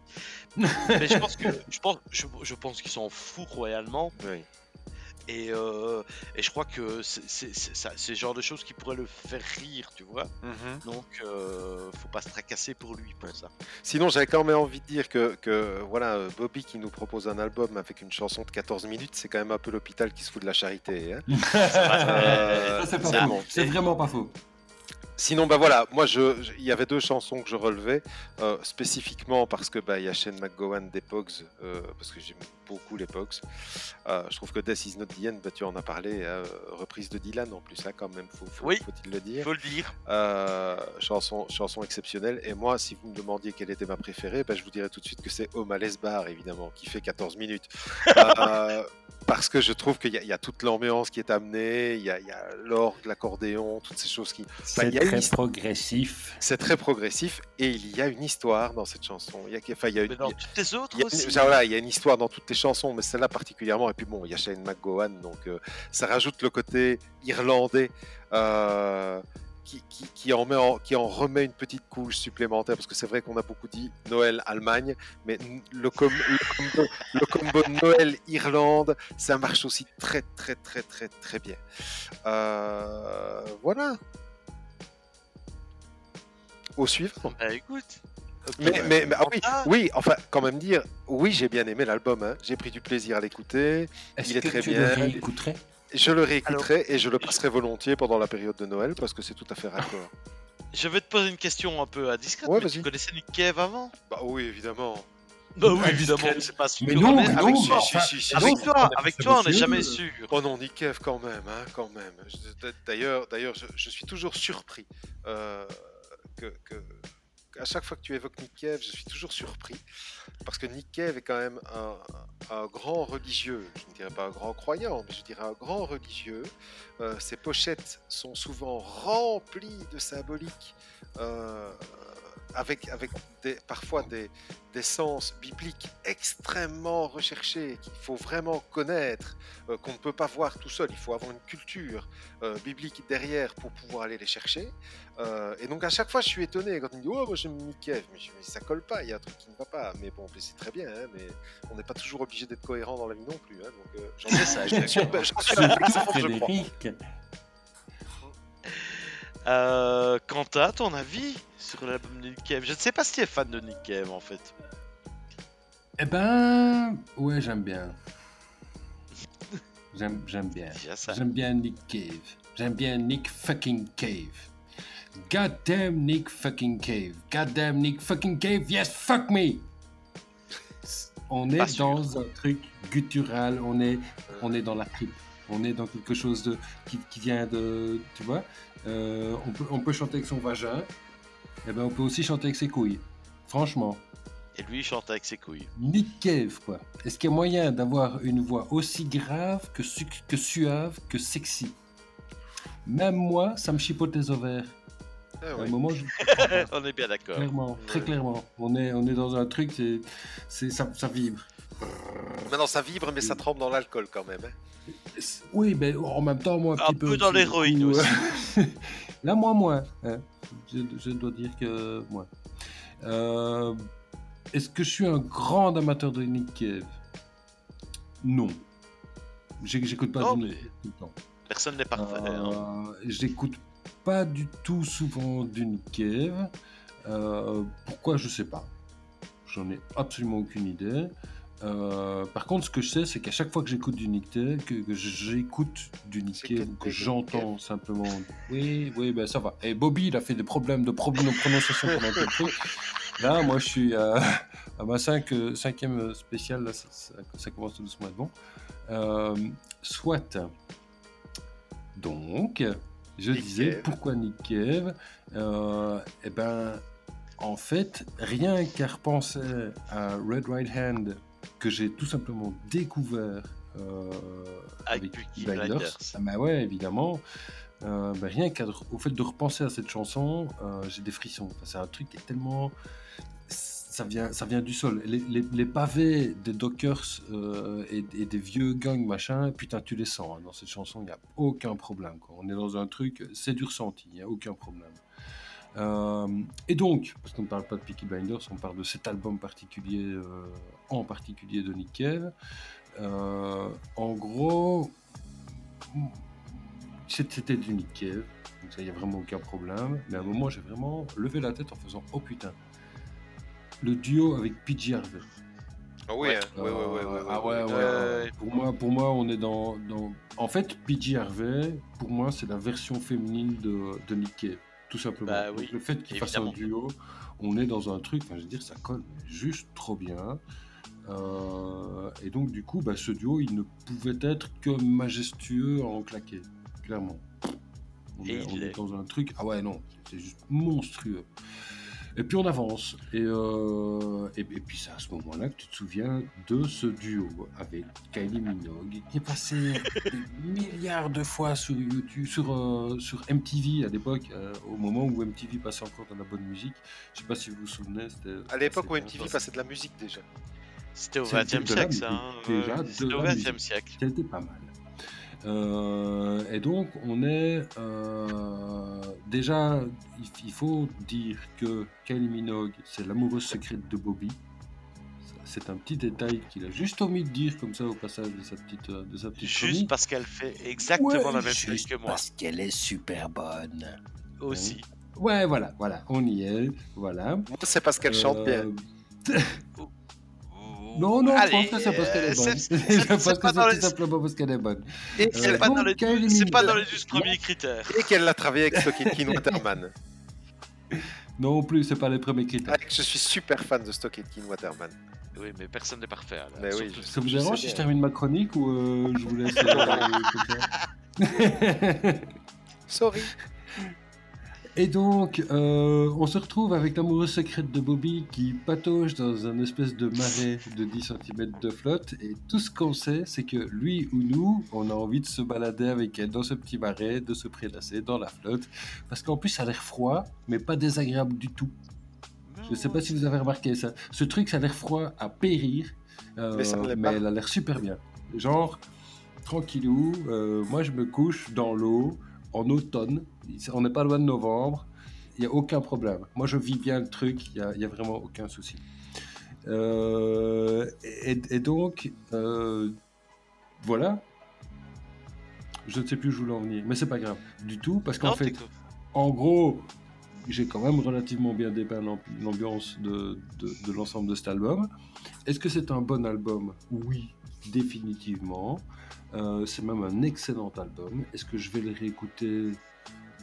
mais je pense que je pense, je, je pense qu'ils s'en fout royalement. Oui. Et, euh, et je crois que c'est le genre de choses qui pourrait le faire rire, tu vois. Donc, euh, faut pas se tracasser pour lui pour ça. Sinon, j'avais quand même envie de dire que, que voilà, euh, Bobby qui nous propose un album avec une chanson de 14 minutes, c'est quand même un peu l'hôpital qui se fout de la charité. hein. Euh, Ça, c'est pas c'est faux. bon. C'est vraiment pas faux. Sinon, bah voilà, moi, je, il y avait deux chansons que je relevais, euh, spécifiquement parce que bah, il y a Shane McGowan des Pogs, euh, parce que j'aime beaucoup les Pogs. Euh, je trouve que Death is not the end, bah, tu en as parlé, euh, reprise de Dylan en plus, là, quand même, faut, faut, Oui. faut-il le dire. Faut le dire. Euh, chanson, chanson exceptionnelle. Et moi, si vous me demandiez quelle était ma préférée, bah, je vous dirais tout de suite que c'est à Bar, évidemment, qui fait 14 minutes. Euh, parce que je trouve qu'il y, a- il y a toute l'ambiance qui est amenée, il y a, l'orgue, l'accordéon, toutes ces choses qui. C'est a une très progressif. C'est très progressif et il y a une histoire dans cette chanson. Il y a, enfin, il y a une, Mais dans toutes les autres il y a, aussi. voilà, il y a une histoire dans toutes les chansons, mais celle-là particulièrement. Et puis bon, il y a Shane McGowan, donc euh, ça rajoute le côté irlandais euh, qui, qui, qui en met en- qui en remet une petite couche supplémentaire, parce que c'est vrai qu'on a beaucoup dit Noël Allemagne, mais le, com- le combo, le combo Noël Irlande, ça marche aussi très très très très très bien. Euh, voilà. Au suivant. Bah écoute. Mais, mais, mais- ah oui, Ah. oui, enfin, quand même dire, oui, j'ai bien aimé l'album, hein. j'ai pris du plaisir à l'écouter, Est-ce il est que très tu bien. le réécouterais Je le réécouterai et je le passerai volontiers pendant la période de Noël parce que c'est tout à fait raccord. Je vais te poser une question un peu indiscrète. Ouais, mais tu connaissais Nick Cave avant? Bah oui, évidemment. Bah oui, Indiscrète. évidemment, c'est pas sûr. Mais non, mais avec, non, toi, si, si, avec si. toi, avec toi, on n'est jamais sûr. Oh non, Nick Cave quand même, hein, quand même. D'ailleurs, d'ailleurs, je, je suis toujours surpris euh, que, que- à chaque fois que tu évoques Nick je suis toujours surpris parce que Nick est quand même un, un grand religieux. Je ne dirais pas un grand croyant, mais je dirais un grand religieux. Euh, ses pochettes sont souvent remplies de symboliques. euh, avec, avec des, parfois des, des sens bibliques extrêmement recherchés qu'il faut vraiment connaître, euh, qu'on ne peut pas voir tout seul. Il faut avoir une culture euh, biblique derrière pour pouvoir aller les chercher. Euh, et donc à chaque fois, je suis étonné quand on me dit Oh, moi j'aime Cave. Mais, je- mais ça colle pas, il y a un truc qui ne va pas. Mais bon, c'est très bien, hein, mais on n'est pas toujours obligé d'être cohérent dans la vie non plus. hein, donc j'en C'est ça, exemple, je crois. Euh, Quentin, ton avis sur l'album de Nick Cave Je ne sais pas si tu es fan de Nick Cave en fait. Eh ben, ouais, j'aime bien. J'aime, j'aime bien. J'aime bien Nick Cave. J'aime bien Nick fucking Cave. God damn Nick fucking Cave. God damn Nick fucking Cave. Yes, fuck me. On est Pas sûr. dans un truc guttural. On est, on est dans la tripe. On est dans quelque chose de, qui, qui vient de, tu vois? Euh, on peut, on peut chanter avec son vagin. Eh ben, on peut aussi chanter avec ses couilles. Franchement. Et lui, il chante avec ses couilles. Nick Cave, quoi. Est-ce qu'il y a moyen d'avoir une voix aussi grave que, su- que suave, que sexy? Même moi, ça me chipote les ovaires. Ah À un moment, je. On est bien d'accord. clairement, très clairement. On est, on est dans un truc, c'est, ça, ça vibre. Maintenant, ça vibre, mais ça trempe dans l'alcool quand même. hein. Oui, mais en même temps, moi, un, Un petit peu peu dans l'héroïne euh, aussi. Là, moi, moins. hein. Je, je dois dire que moi. Euh, Est-ce que je suis un grand amateur de Nick Cave? Non. J'écoute pas Non, du tout le temps. Personne n'est parfait. hein. Euh, J'écoute pas du tout souvent du Nick Cave. Euh, pourquoi? Je sais pas. J'en ai absolument aucune idée. Euh, par contre, ce que je sais, c'est qu'à chaque fois que j'écoute du Cave, que, que j'écoute du que ou que j'entends simplement, oui, oui, ben ça va. Et Bobby, il a fait des problèmes de prononciation pendant truc. Là, moi, je suis à, à ma cinq, cinquième spéciale, là, ça, ça- ça commence tout doucement à être bon. Euh, soit. Donc, je disais, pourquoi Cave? Euh, Eh ben, en fait, rien qu'à repenser à Red Right Hand, que j'ai tout simplement découvert euh, Avec Peaky Blinders. Ah bah ouais, évidemment. Euh, bah rien qu'au fait de repenser à cette chanson, euh, j'ai des frissons. Enfin, c'est un truc qui est tellement... Ça vient, ça vient du sol. Les, les- les pavés des Dockers euh, et, et des vieux gangs, machin, putain, tu les sens. hein. Dans cette chanson, il n'y a aucun problème. quoi. On est dans un truc, c'est du ressenti, il n'y a aucun problème. Euh, et donc, parce qu'on ne parle pas de Peaky Blinders, on parle de cet album particulier, euh, en particulier de Nick Cave. Euh, en gros, c'était du Nick Cave, donc ça, il n'y a vraiment aucun problème. Mais à un moment, j'ai vraiment levé la tête en faisant Oh putain, le duo avec PG Harvey. Ah oui. Euh, ouais, ouais, ouais, ouais, ah ouais, ouais. Pour moi, pour moi, on est dans, dans... En fait, PG Harvey, pour moi, c'est la version féminine de, de Nick Cave, tout simplement. Bah Donc, le fait qu'il fasse un duo, on est dans un truc, enfin, je veux dire, ça colle juste trop bien. Euh, et donc, du coup, bah, ce duo, il ne pouvait être que majestueux en claqué, clairement. On, Et est, on dans un truc, ah ouais, non, c'est juste monstrueux. Et puis on avance. Et, euh, et, et puis c'est à ce moment-là que tu te souviens de ce duo avec Kylie Minogue qui est passé des milliards de fois sur YouTube, sur, euh, sur MTV à l'époque, euh, au moment où MTV passait encore de la bonne musique. Je sais pas si vous vous souvenez. c'était- À l'époque où MTV passait de la musique déjà. C'était au C'était 20 e de la siècle, ça. hein. déjà de C'était au la 20 e musique. siècle. C'était pas mal. Euh, et donc, on est. euh, déjà, il, faut dire que Kylie Minogue, c'est l'amoureuse secrète de Bobby. C'est un petit détail qu'il a juste omis de dire comme ça au passage de sa petite, euh, de sa petite Juste chronique. parce qu'elle fait exactement Ouais, la même chose que moi. Parce qu'elle est super bonne. Aussi. Ouais, voilà, voilà, on y est, voilà. C'est parce qu'elle chante bien. Euh, Non, non, je Allez, pense que c'est parce qu'elle est euh, bonne. c'est- je pense c'est que pas c'est tout simplement parce qu'elle est bonne. Et C'est qu'elle pas, dans les Kylie douze- c'est pas dans les 12 premiers critères. et qu'elle l'a travaillé avec Stockade King Waterman. Non plus, c'est pas les premiers critères. Ah, je suis super fan de Stockade King Waterman. Oui, mais personne n'est parfait. là. Mais oui, Ça vous Je dérange si je termine ma chronique ou euh, je vous laisse euh, Sorry. Et donc, euh, on se retrouve avec l'amoureuse secrète de Bobby qui patauge dans un espèce de marais de 10 cm de flotte. Et tout ce qu'on sait, c'est que lui ou nous, on a envie de se balader avec elle dans ce petit marais, de se prélasser dans la flotte. Parce qu'en plus, ça a l'air froid, mais pas désagréable du tout. Je ne sais pas si vous avez remarqué ça. Ce truc, ça a l'air froid à périr, euh, Mais ça mais elle a l'air super bien. Genre, tranquillou, euh, moi je me couche dans l'eau en automne, on n'est pas loin de novembre, il n'y a aucun problème. Moi je vis bien le truc, il n'y a, vraiment aucun souci. Euh, et, et donc, euh, voilà. Je ne sais plus où je voulais en venir, mais c'est pas grave du tout, parce qu'en fait, en gros, j'ai quand même relativement bien dépeint l'amb- l'ambiance de, de- de l'ensemble de cet album. Est-ce que c'est un bon album? Oui, définitivement. Euh, c'est même un excellent album. Est-ce que je vais le réécouter?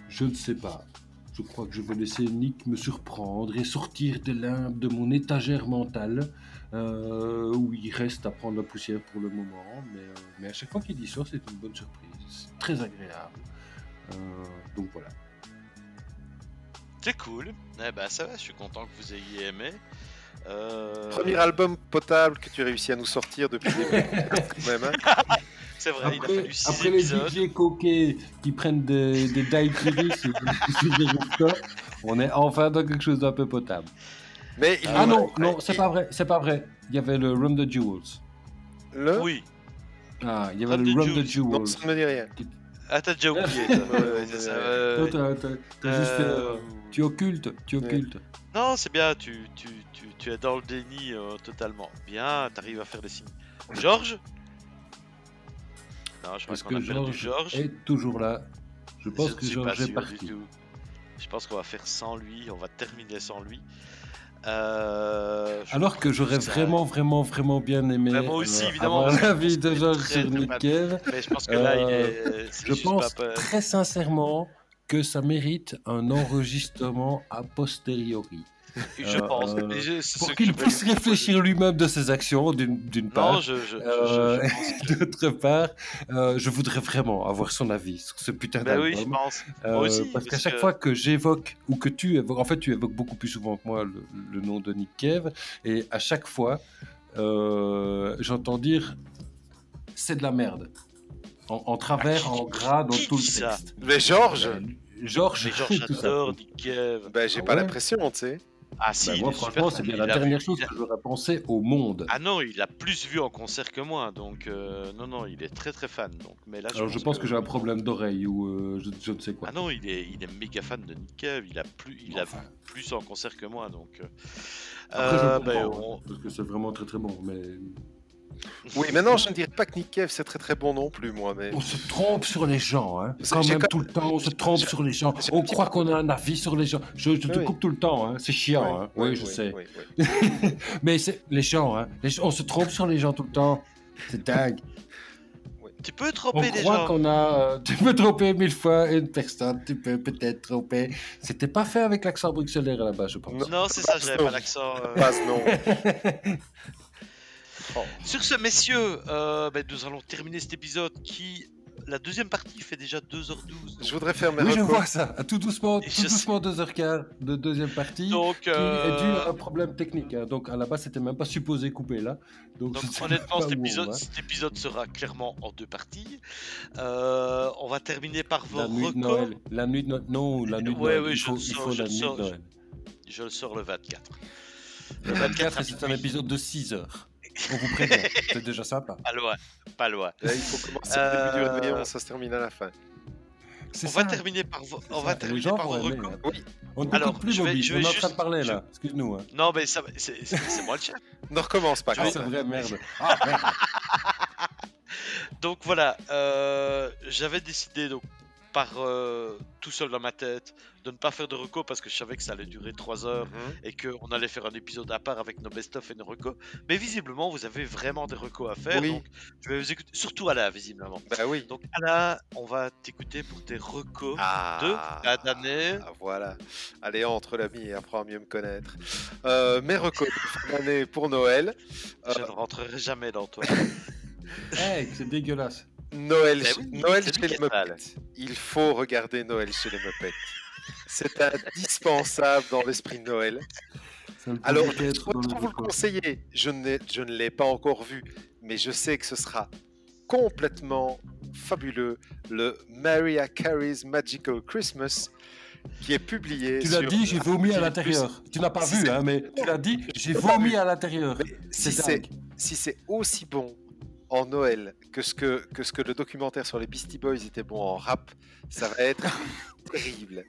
Je ne sais pas. Je crois que je vais laisser Nick me surprendre et sortir des limbes de mon étagère mentale, euh, où il reste à prendre la poussière pour le moment. Mais, euh, mais à chaque fois qu'il y sort, c'est une bonne surprise. C'est très agréable. Donc voilà. C'est cool. Eh ben ça va, je suis content que vous ayez aimé. Euh, Premier album potable que tu réussis à nous sortir depuis même, hein. C'est vrai, il a Après, fallu 6 après les épisodes. DJ coquets qui prennent des, des daiquiris on est enfin dans quelque chose d'un peu potable. Mais il Ah non, non, c'est pas vrai, c'est pas vrai. Il y avait le Rum the Jewels. Le Oui. Ah, il y avait Rum le the Rum the Jewels. Non, Jewels. ça ne me dit rien. Ah, t'as déjà oublié. toi. Ouais, ouais, C'est ça, ouais. ouais, Toi, ouais. t'as- t'as- t'as juste fait, Euh, euh, tu occultes, tu Ouais. occultes. Non, c'est bien, tu, tu, tu, tu es dans le déni euh, totalement. Bien, t'arrives à faire des signes. Georges? Non, je crois Parce qu'on que a perdu Georges Georges. est toujours là. Je pense ne que suis pas Georges est sûr parti. du tout. Je pense qu'on va faire sans lui, on va terminer sans lui. Euh, Alors que j'aurais vraiment, vraiment, vraiment bien aimé moi aussi, euh, évidemment, avoir parce que l'avis de Georges sur Nick. Cave. Mais je pense que là, il Euh, est. c'est Je pense pas- très sincèrement que ça mérite un enregistrement a posteriori. Je pense. euh, je- Pour qu'il puisse réfléchir lui-même de ses actions, d'une d'une Non, part. je, je, je- je- Euh, je pense que- D'autre part, euh, je voudrais vraiment avoir son avis sur ce putain Bah d'album. oui, je pense. Moi aussi. parce qu'à chaque fois que j'évoque, ou que tu évoques, en fait tu évoques beaucoup plus souvent que moi le, le nom de Nick Cave, et à chaque fois, euh, j'entends dire c'est de la merde. En, en travers, en gras, dans qui tout le texte. Mais Georges Georges, j'adore Nick Cave. Ben, j'ai Ah pas ouais l'impression, tu sais. Ah si, Bah, il moi, franchement, c'est bien la dernière chose a- que j'aurais pensé au monde. Ah non, il a plus vu en concert que moi, donc euh, non, non, il est très très fan. Donc, mais là, Alors je pense que j'ai un problème d'oreille ou euh, je, je ne sais quoi. Ah non, il est, il est méga fan de Nick Cave. Il a plus, il a plus en concert que moi, donc. euh, Après, je euh, comprends, on- parce que c'est vraiment très très bon, mais Oui, maintenant, je ne dirais pas que Nick Cave, c'est très très bon non plus, moi. Mais... on se trompe sur les gens, hein. C'est- Quand même quand- tout le temps, on se trompe sur les gens. On croit qu'on a un avis sur les gens. Je, je te Oui. coupe tout le temps, hein. C'est chiant, hein. Oui, je sais. oui, oui. Mais c'est les gens, hein. Les gens- on se trompe sur les gens tout le temps. C'est dingue. Tu peux On tromper les croit gens. qu'on a. euh, tu peux tromper mille fois une personne. Tu peux peut-être tromper. C'était pas fait avec l'accent bruxellaire à la base, je pense. Non, c'est ça, je n'avais non. pas l'accent. euh. Passe non. Sur ce, messieurs, euh, ben, nous allons terminer cet épisode qui. La deuxième partie fait déjà 2h12. Je voudrais faire mes Oui, je vois ça. Tout doucement, tout je doucement 2h15 de deuxième partie. Donc, qui est dû euh, à un problème technique. hein. Donc à la base, c'était même pas supposé couper là. Donc, Donc je honnêtement, cet épisode, va. cet épisode sera clairement en deux parties. Euh, on va terminer par vos La nuit de recos. Noël. La nuit de Noël. Non, la nuit de Ouais, Noël. ouais, il je faut, le il sors, faut je la le nuit sors, de Noël. Je le sors le 24. Le 24, c'est un épisode de 6 heures. On vous prévient. c'est déjà sympa. Pas loin, pas loin. Là, il faut commencer au début du Euh, réveillon, ça se termine à la fin. On ça. va terminer par vos, on va terminer gens par vos recos. hein. Oui. On ne Alors, plus, je vais- je On vais est en train de juste- parler je- là. Excuse-nous. hein. Non, mais ça, c'est moi le chef. Ne recommence pas. Ah, c'est vrai, merde. Ah, merde. Donc voilà, euh, j'avais décidé donc par euh, tout seul dans ma tête de ne pas faire de recos parce que je savais que ça allait durer 3 heures Mhm. et qu'on allait faire un épisode à part avec nos best-of et nos recos. Mais visiblement, vous avez vraiment des recos à faire. Oui. Donc je vais vous écouter, surtout Alain, visiblement. Bah oui. Donc Alain, on va t'écouter pour tes recos Ah, de la d'année. Ah, voilà. Allez, entre l'ami et apprends à mieux me connaître. Euh, mes recos de fin d'année pour Noël. Euh, Je ne rentrerai jamais dans toi. Hey, c'est dégueulasse. Noël, Ben oui, Noël chez les. Muppets. Il faut regarder Noël chez les Muppets. C'est indispensable dans l'esprit de Noël. Alors, je peux vous le conseiller. Je ne, je ne l'ai pas encore vu, mais je sais que ce sera complètement fabuleux. Le Mariah Carey's Magical Christmas, qui est publié. Tu l'as dit, j'ai vomi à l'intérieur. Tu n'as pas Si vu, hein, mais tu l'as dit, j'ai vomi à l'intérieur. Si C'est si c'est aussi bon en Noël que ce que, que ce que le documentaire sur les Beastie Boys était bon en rap, ça va être terrible.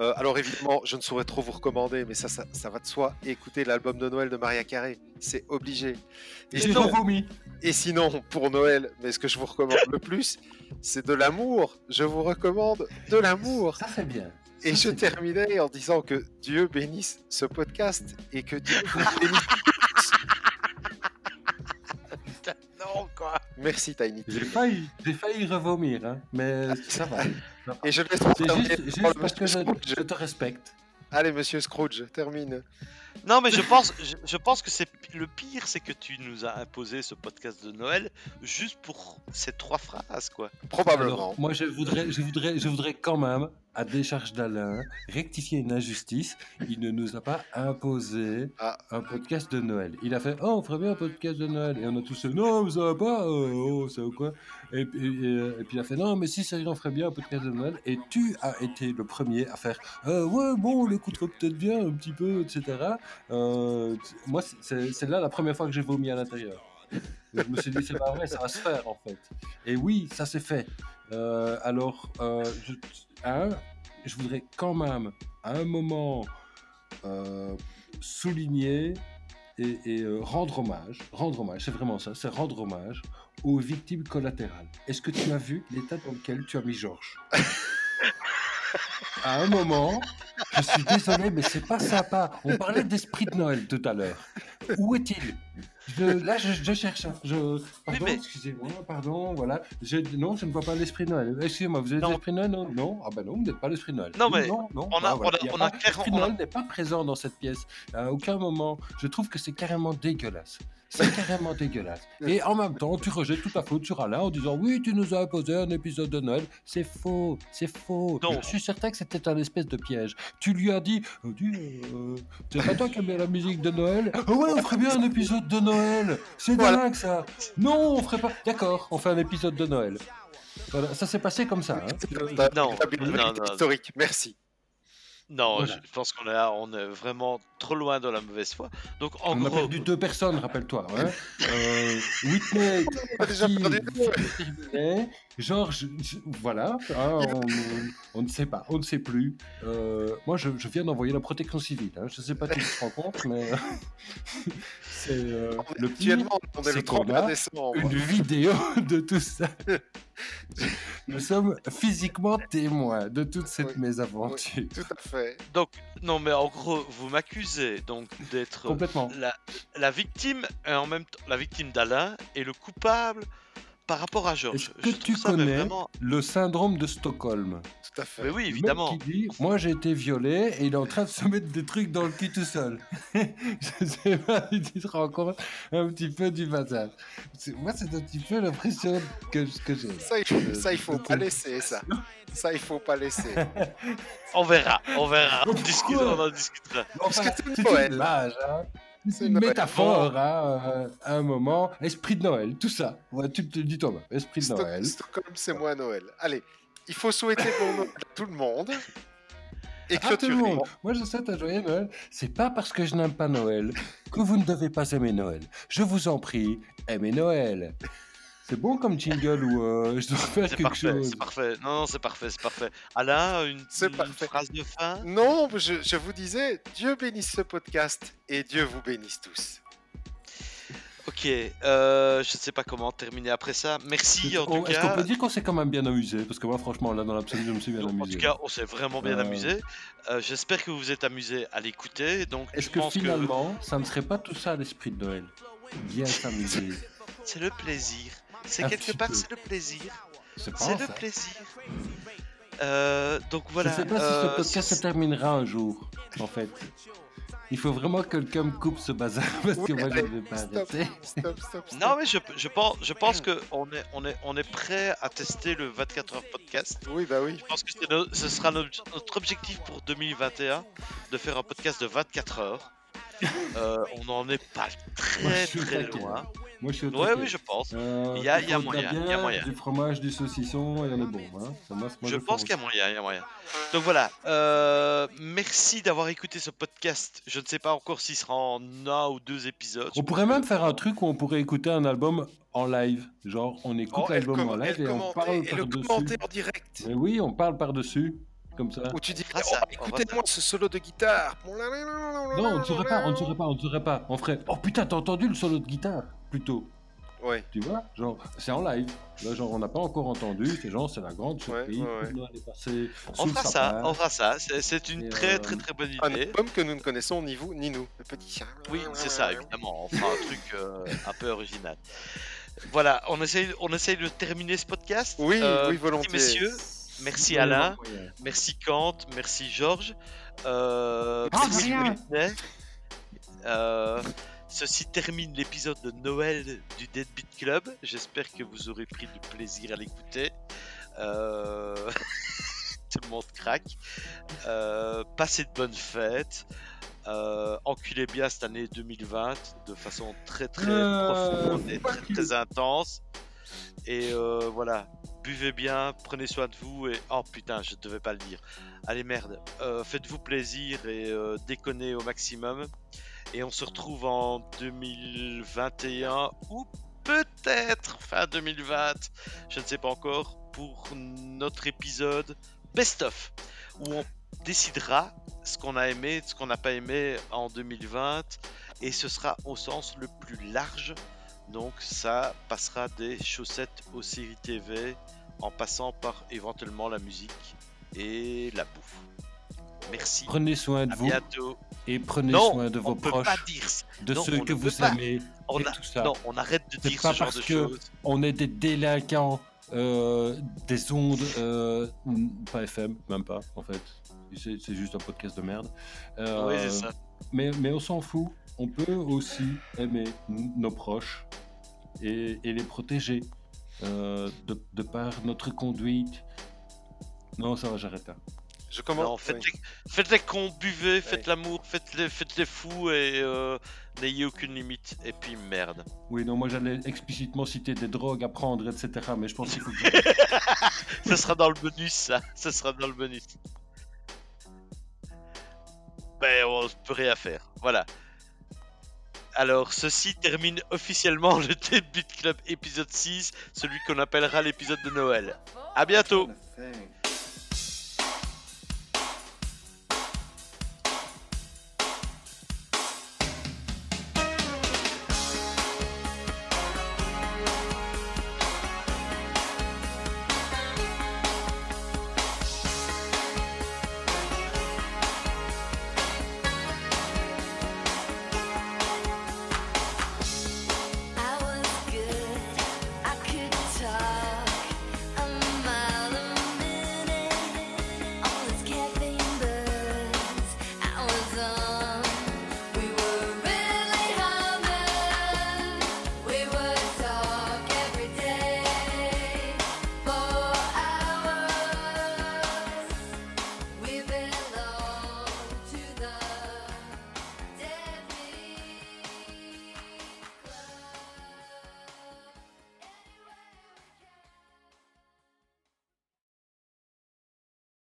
Euh, alors évidemment, je ne saurais trop vous recommander, mais ça, ça, ça va de soi. Écoutez l'album de Noël de Maria Carré, c'est obligé. Et sinon, vomi. et sinon, pour Noël, mais ce que je vous recommande le plus, c'est de l'amour. Je vous recommande de l'amour. Ça c'est bien. Et je terminais en disant que Dieu bénisse ce podcast et que Dieu vous bénisse. Quoi. Merci Tiny J'ai failli, j'ai failli revomir, hein, mais ça va. Et je laisse C'est terminer juste, juste par le parce que je, monsieur Scrooge. je te respecte. Allez, monsieur Scrooge, termine. Non, mais je pense, je, je pense que c'est le pire, c'est que tu nous as imposé ce podcast de Noël juste pour ces trois phrases, quoi. Probablement. Alors, moi, je voudrais, je, voudrais, je voudrais quand même, à décharge d'Alain, rectifier une injustice. Il ne nous a pas imposé Ah. un podcast de Noël. Il a fait Oh, on ferait bien un podcast de Noël. Et on a tous fait Non, mais ça va pas, euh, oh, ça va quoi et, puis- et, euh, et puis il a fait Non, mais si, sérieux, on ferait bien un podcast de Noël. Et tu as été le premier à faire Euh, Ouais, bon, on l'écouterait peut-être bien un petit peu, etc. Euh, moi, c'est là la première fois que j'ai vomi à l'intérieur. Je me suis dit, c'est pas vrai, ça va se faire en fait. Et oui, ça s'est fait. Euh, alors, euh, je, hein, je voudrais quand même, à un moment, euh, souligner et, et, rendre hommage, rendre hommage, c'est vraiment ça, c'est rendre hommage aux victimes collatérales. Est-ce que tu as vu l'état dans lequel tu as mis Georges? À un moment, je suis désolé, mais c'est pas sympa. On parlait d'esprit de Noël tout à l'heure. Où est-il? Je- Là, je, je cherche. Je... Pardon, mais- excusez-moi, pardon, voilà. Je... Non, je ne vois pas l'esprit de Noël. Excusez-moi, vous êtes l'esprit de Noël? Non, non. Ah ben non, vous n'êtes pas l'esprit de Noël. Non, mais non, non. on a- Ah, voilà. on a- Il y on a pas- clairement- L'esprit de a- Noël n'est pas présent dans cette pièce. À aucun moment. Je trouve que c'est carrément dégueulasse. C'est carrément dégueulasse. Et en même temps, tu rejettes toute la faute sur Alain en disant Oui, tu nous as imposé un épisode de Noël. C'est faux, c'est faux. Non. Je suis certain que c'était un espèce de piège. Tu lui as dit Oh, dis, euh, C'est pas toi qui aimes bien la musique de Noël? Ah ouais, on ferait bien un épisode de Noël. C'est Voilà. dingue ça. Non, on ferait pas. D'accord, on fait un épisode de Noël. Voilà, ça s'est passé comme ça. hein. Non, non, non. historique. Merci. Non, Voilà. je pense qu'on est, là- on est vraiment trop loin dans la mauvaise foi. Donc, en On a gros, perdu deux personnes, rappelle-toi. Hein. Euh, Whitney, On a déjà parti, perdu deux. terminé. Georges, je- voilà, hein, on, on ne sait pas, on ne sait plus. Euh, moi, je, je viens d'envoyer la protection civile. hein. Je ne sais pas si tu te rends compte, mais c'est euh, le pire, Actuellement, on est c'est le qu'on 31 a décembre. une vidéo de tout ça. Nous sommes physiquement témoins de toute cette Oui, mésaventure. Tout à fait. donc, non, mais en gros, vous m'accusez donc d'être Complètement. la, la victime et en même temps la victime d'Alain et le coupable par rapport à Georges. Est-ce que Je tu connais vraiment... le syndrome de Stockholm? Tout à fait. Mais oui, Le mec évidemment. qui dit, moi j'ai été violé et il est en train de se mettre des trucs dans le cul tout seul. je sais pas si tu te rends compte un petit peu du bazar. C'est- Moi c'est un petit peu l'impression que, que j'ai. Ça, il, ça, il faut pas laisser, ça. Ça, il faut pas laisser. On verra, on verra. On, Pourquoi discute, on en discutera. Enfin, que c'est c'est Noël. une image, hein. C'est une métaphore hein, euh, à un moment. Esprit de Noël, tout ça. Ouais, tu te le dis toi-même. Esprit de Stock- Noël. Stockholm, c'est moi Noël. Allez, il faut souhaiter pour Noël à tout le monde. Et À tout le monde. Moi, je souhaite un joyeux Noël. C'est pas parce que je n'aime pas Noël que vous ne devez pas aimer Noël. Je vous en prie, aimez Noël. C'est bon comme jingle ou euh, je dois faire quelque parfait, chose c'est parfait. Non, non, c'est parfait, c'est parfait. Alain, une, C'est une parfait. phrase de fin Non, je, je vous disais, Dieu bénisse ce podcast et Dieu vous bénisse tous. Ok, euh, je sais pas comment terminer après ça. Merci en Oh, tout Est-ce qu'on cas. peut dire qu'on s'est quand même bien amusé? Parce que moi, franchement, là, dans l'absolu, je me suis bien Donc, en amusé. tout cas, on s'est vraiment bien Euh, amusé. Euh, J'espère que vous vous êtes amusé à l'écouter. Donc, Est-ce que finalement, ça ne serait pas tout ça l'esprit de Noël? Bien s'amuser. c'est le plaisir. C'est quelque part, c'est le plaisir. C'est pas C'est le plaisir. Euh, donc voilà. Je sais pas si euh, ce podcast se terminera un jour, en fait. Il faut vraiment que quelqu'un me coupe ce bazar parce que Oui, moi je ne vais pas stop, arrêter. stop, stop, stop. Non mais je, je pense, je pense que on est, on est, on est prêt à tester le 24 heures podcast. Oui, bah oui. Je pense que no- ce sera notre, notre objectif pour 2021 de faire un podcast de 24 heures. Euh, on n'en est pas Moi, très je suis au très taquet. loin. Moi, je suis au Ouais, oui, je pense. Euh, Il y a- il y moyen, il y a bière, moyen. Du fromage, du saucisson, et on est bon. Hein. Ça, moi, moi, Je pense qu'il y a moyen, il y a moyen. Donc voilà, euh, merci d'avoir écouté ce podcast. Je ne sais pas encore s'il sera en un ou deux épisodes. On pourrait même faire un truc où on pourrait écouter un album en live. Genre, on écoute Oh, l'album en live et on parle et le par-dessus. commenter en direct. Mais oui, on parle par-dessus. Comme ça. Où tu dis, fera oh, ça, écoutez-moi ce solo de guitare. Non, on ne saurait pas, on ne saurait pas, on ne saurait pas. On ferait Oh putain, t'as entendu le solo de guitare Plutôt. Ouais. Tu vois Genre, c'est en live. Là, genre, on n'a pas encore entendu. C'est genre, c'est la grande surprise. ouais, ouais. Est On fera ça, on fera ça. C'est- une Et, très euh, très très bonne Un idée. album que nous ne connaissons ni vous ni nous. Le petit chien. Oui, c'est ça, évidemment. On fera un truc euh, un peu original. Voilà, on essaye, on essaye de terminer ce podcast. Oui, Euh, oui, merci, volontiers. messieurs, merci Alain, merci Kant, merci Georges, euh, merci. Euh, ceci termine l'épisode de Noël du Deadbeat Club. J'espère que vous aurez pris du plaisir à l'écouter. Euh, Tout le monde craque. Euh, passez de bonnes fêtes. Euh, enculez bien cette année 2020 de façon très très Euh, profonde et très, très intense. Et euh, voilà, buvez bien, prenez soin de vous et oh putain, je devais pas le dire. Allez merde, Euh, faites-vous plaisir et euh, déconnez au maximum. Et on se retrouve en 2021 ou peut-être fin 2020, je ne sais pas encore, pour notre épisode Best of, où on décidera ce qu'on a aimé, ce qu'on n'a pas aimé en 2020, et ce sera au sens le plus large. Donc ça passera des chaussettes aux séries TV, en passant par éventuellement la musique et la bouffe. Merci. Prenez soin de À vous bientôt. et prenez non, soin de vos proches, dire de non, ceux que vous aimez On et a- tout ça. Non, on arrête de dire pas ce genre parce de que on est des délinquants euh, des ondes, euh, pas FM, même pas en fait. C'est c'est juste un podcast de merde. Euh, Oui, c'est ça. Mais, mais on s'en fout. On peut aussi aimer nos proches et, et les protéger euh, de, de par notre conduite. Non, ça va, j'arrête là. Je commence. Non, faites, oui. les, faites les cons, buvez, faites l'amour, faites les, faites les fous et euh, n'ayez aucune limite. Et puis merde. Oui, non, moi j'allais explicitement citer des drogues à prendre, etc. Mais je pense qu'il faut que Ce sera dans le bonus, ça. Ce sera dans le bonus. Ben, on peut rien faire. Voilà. Alors, ceci termine officiellement le Deadbeat Club épisode 6, celui qu'on appellera l'épisode de Noël. À bientôt.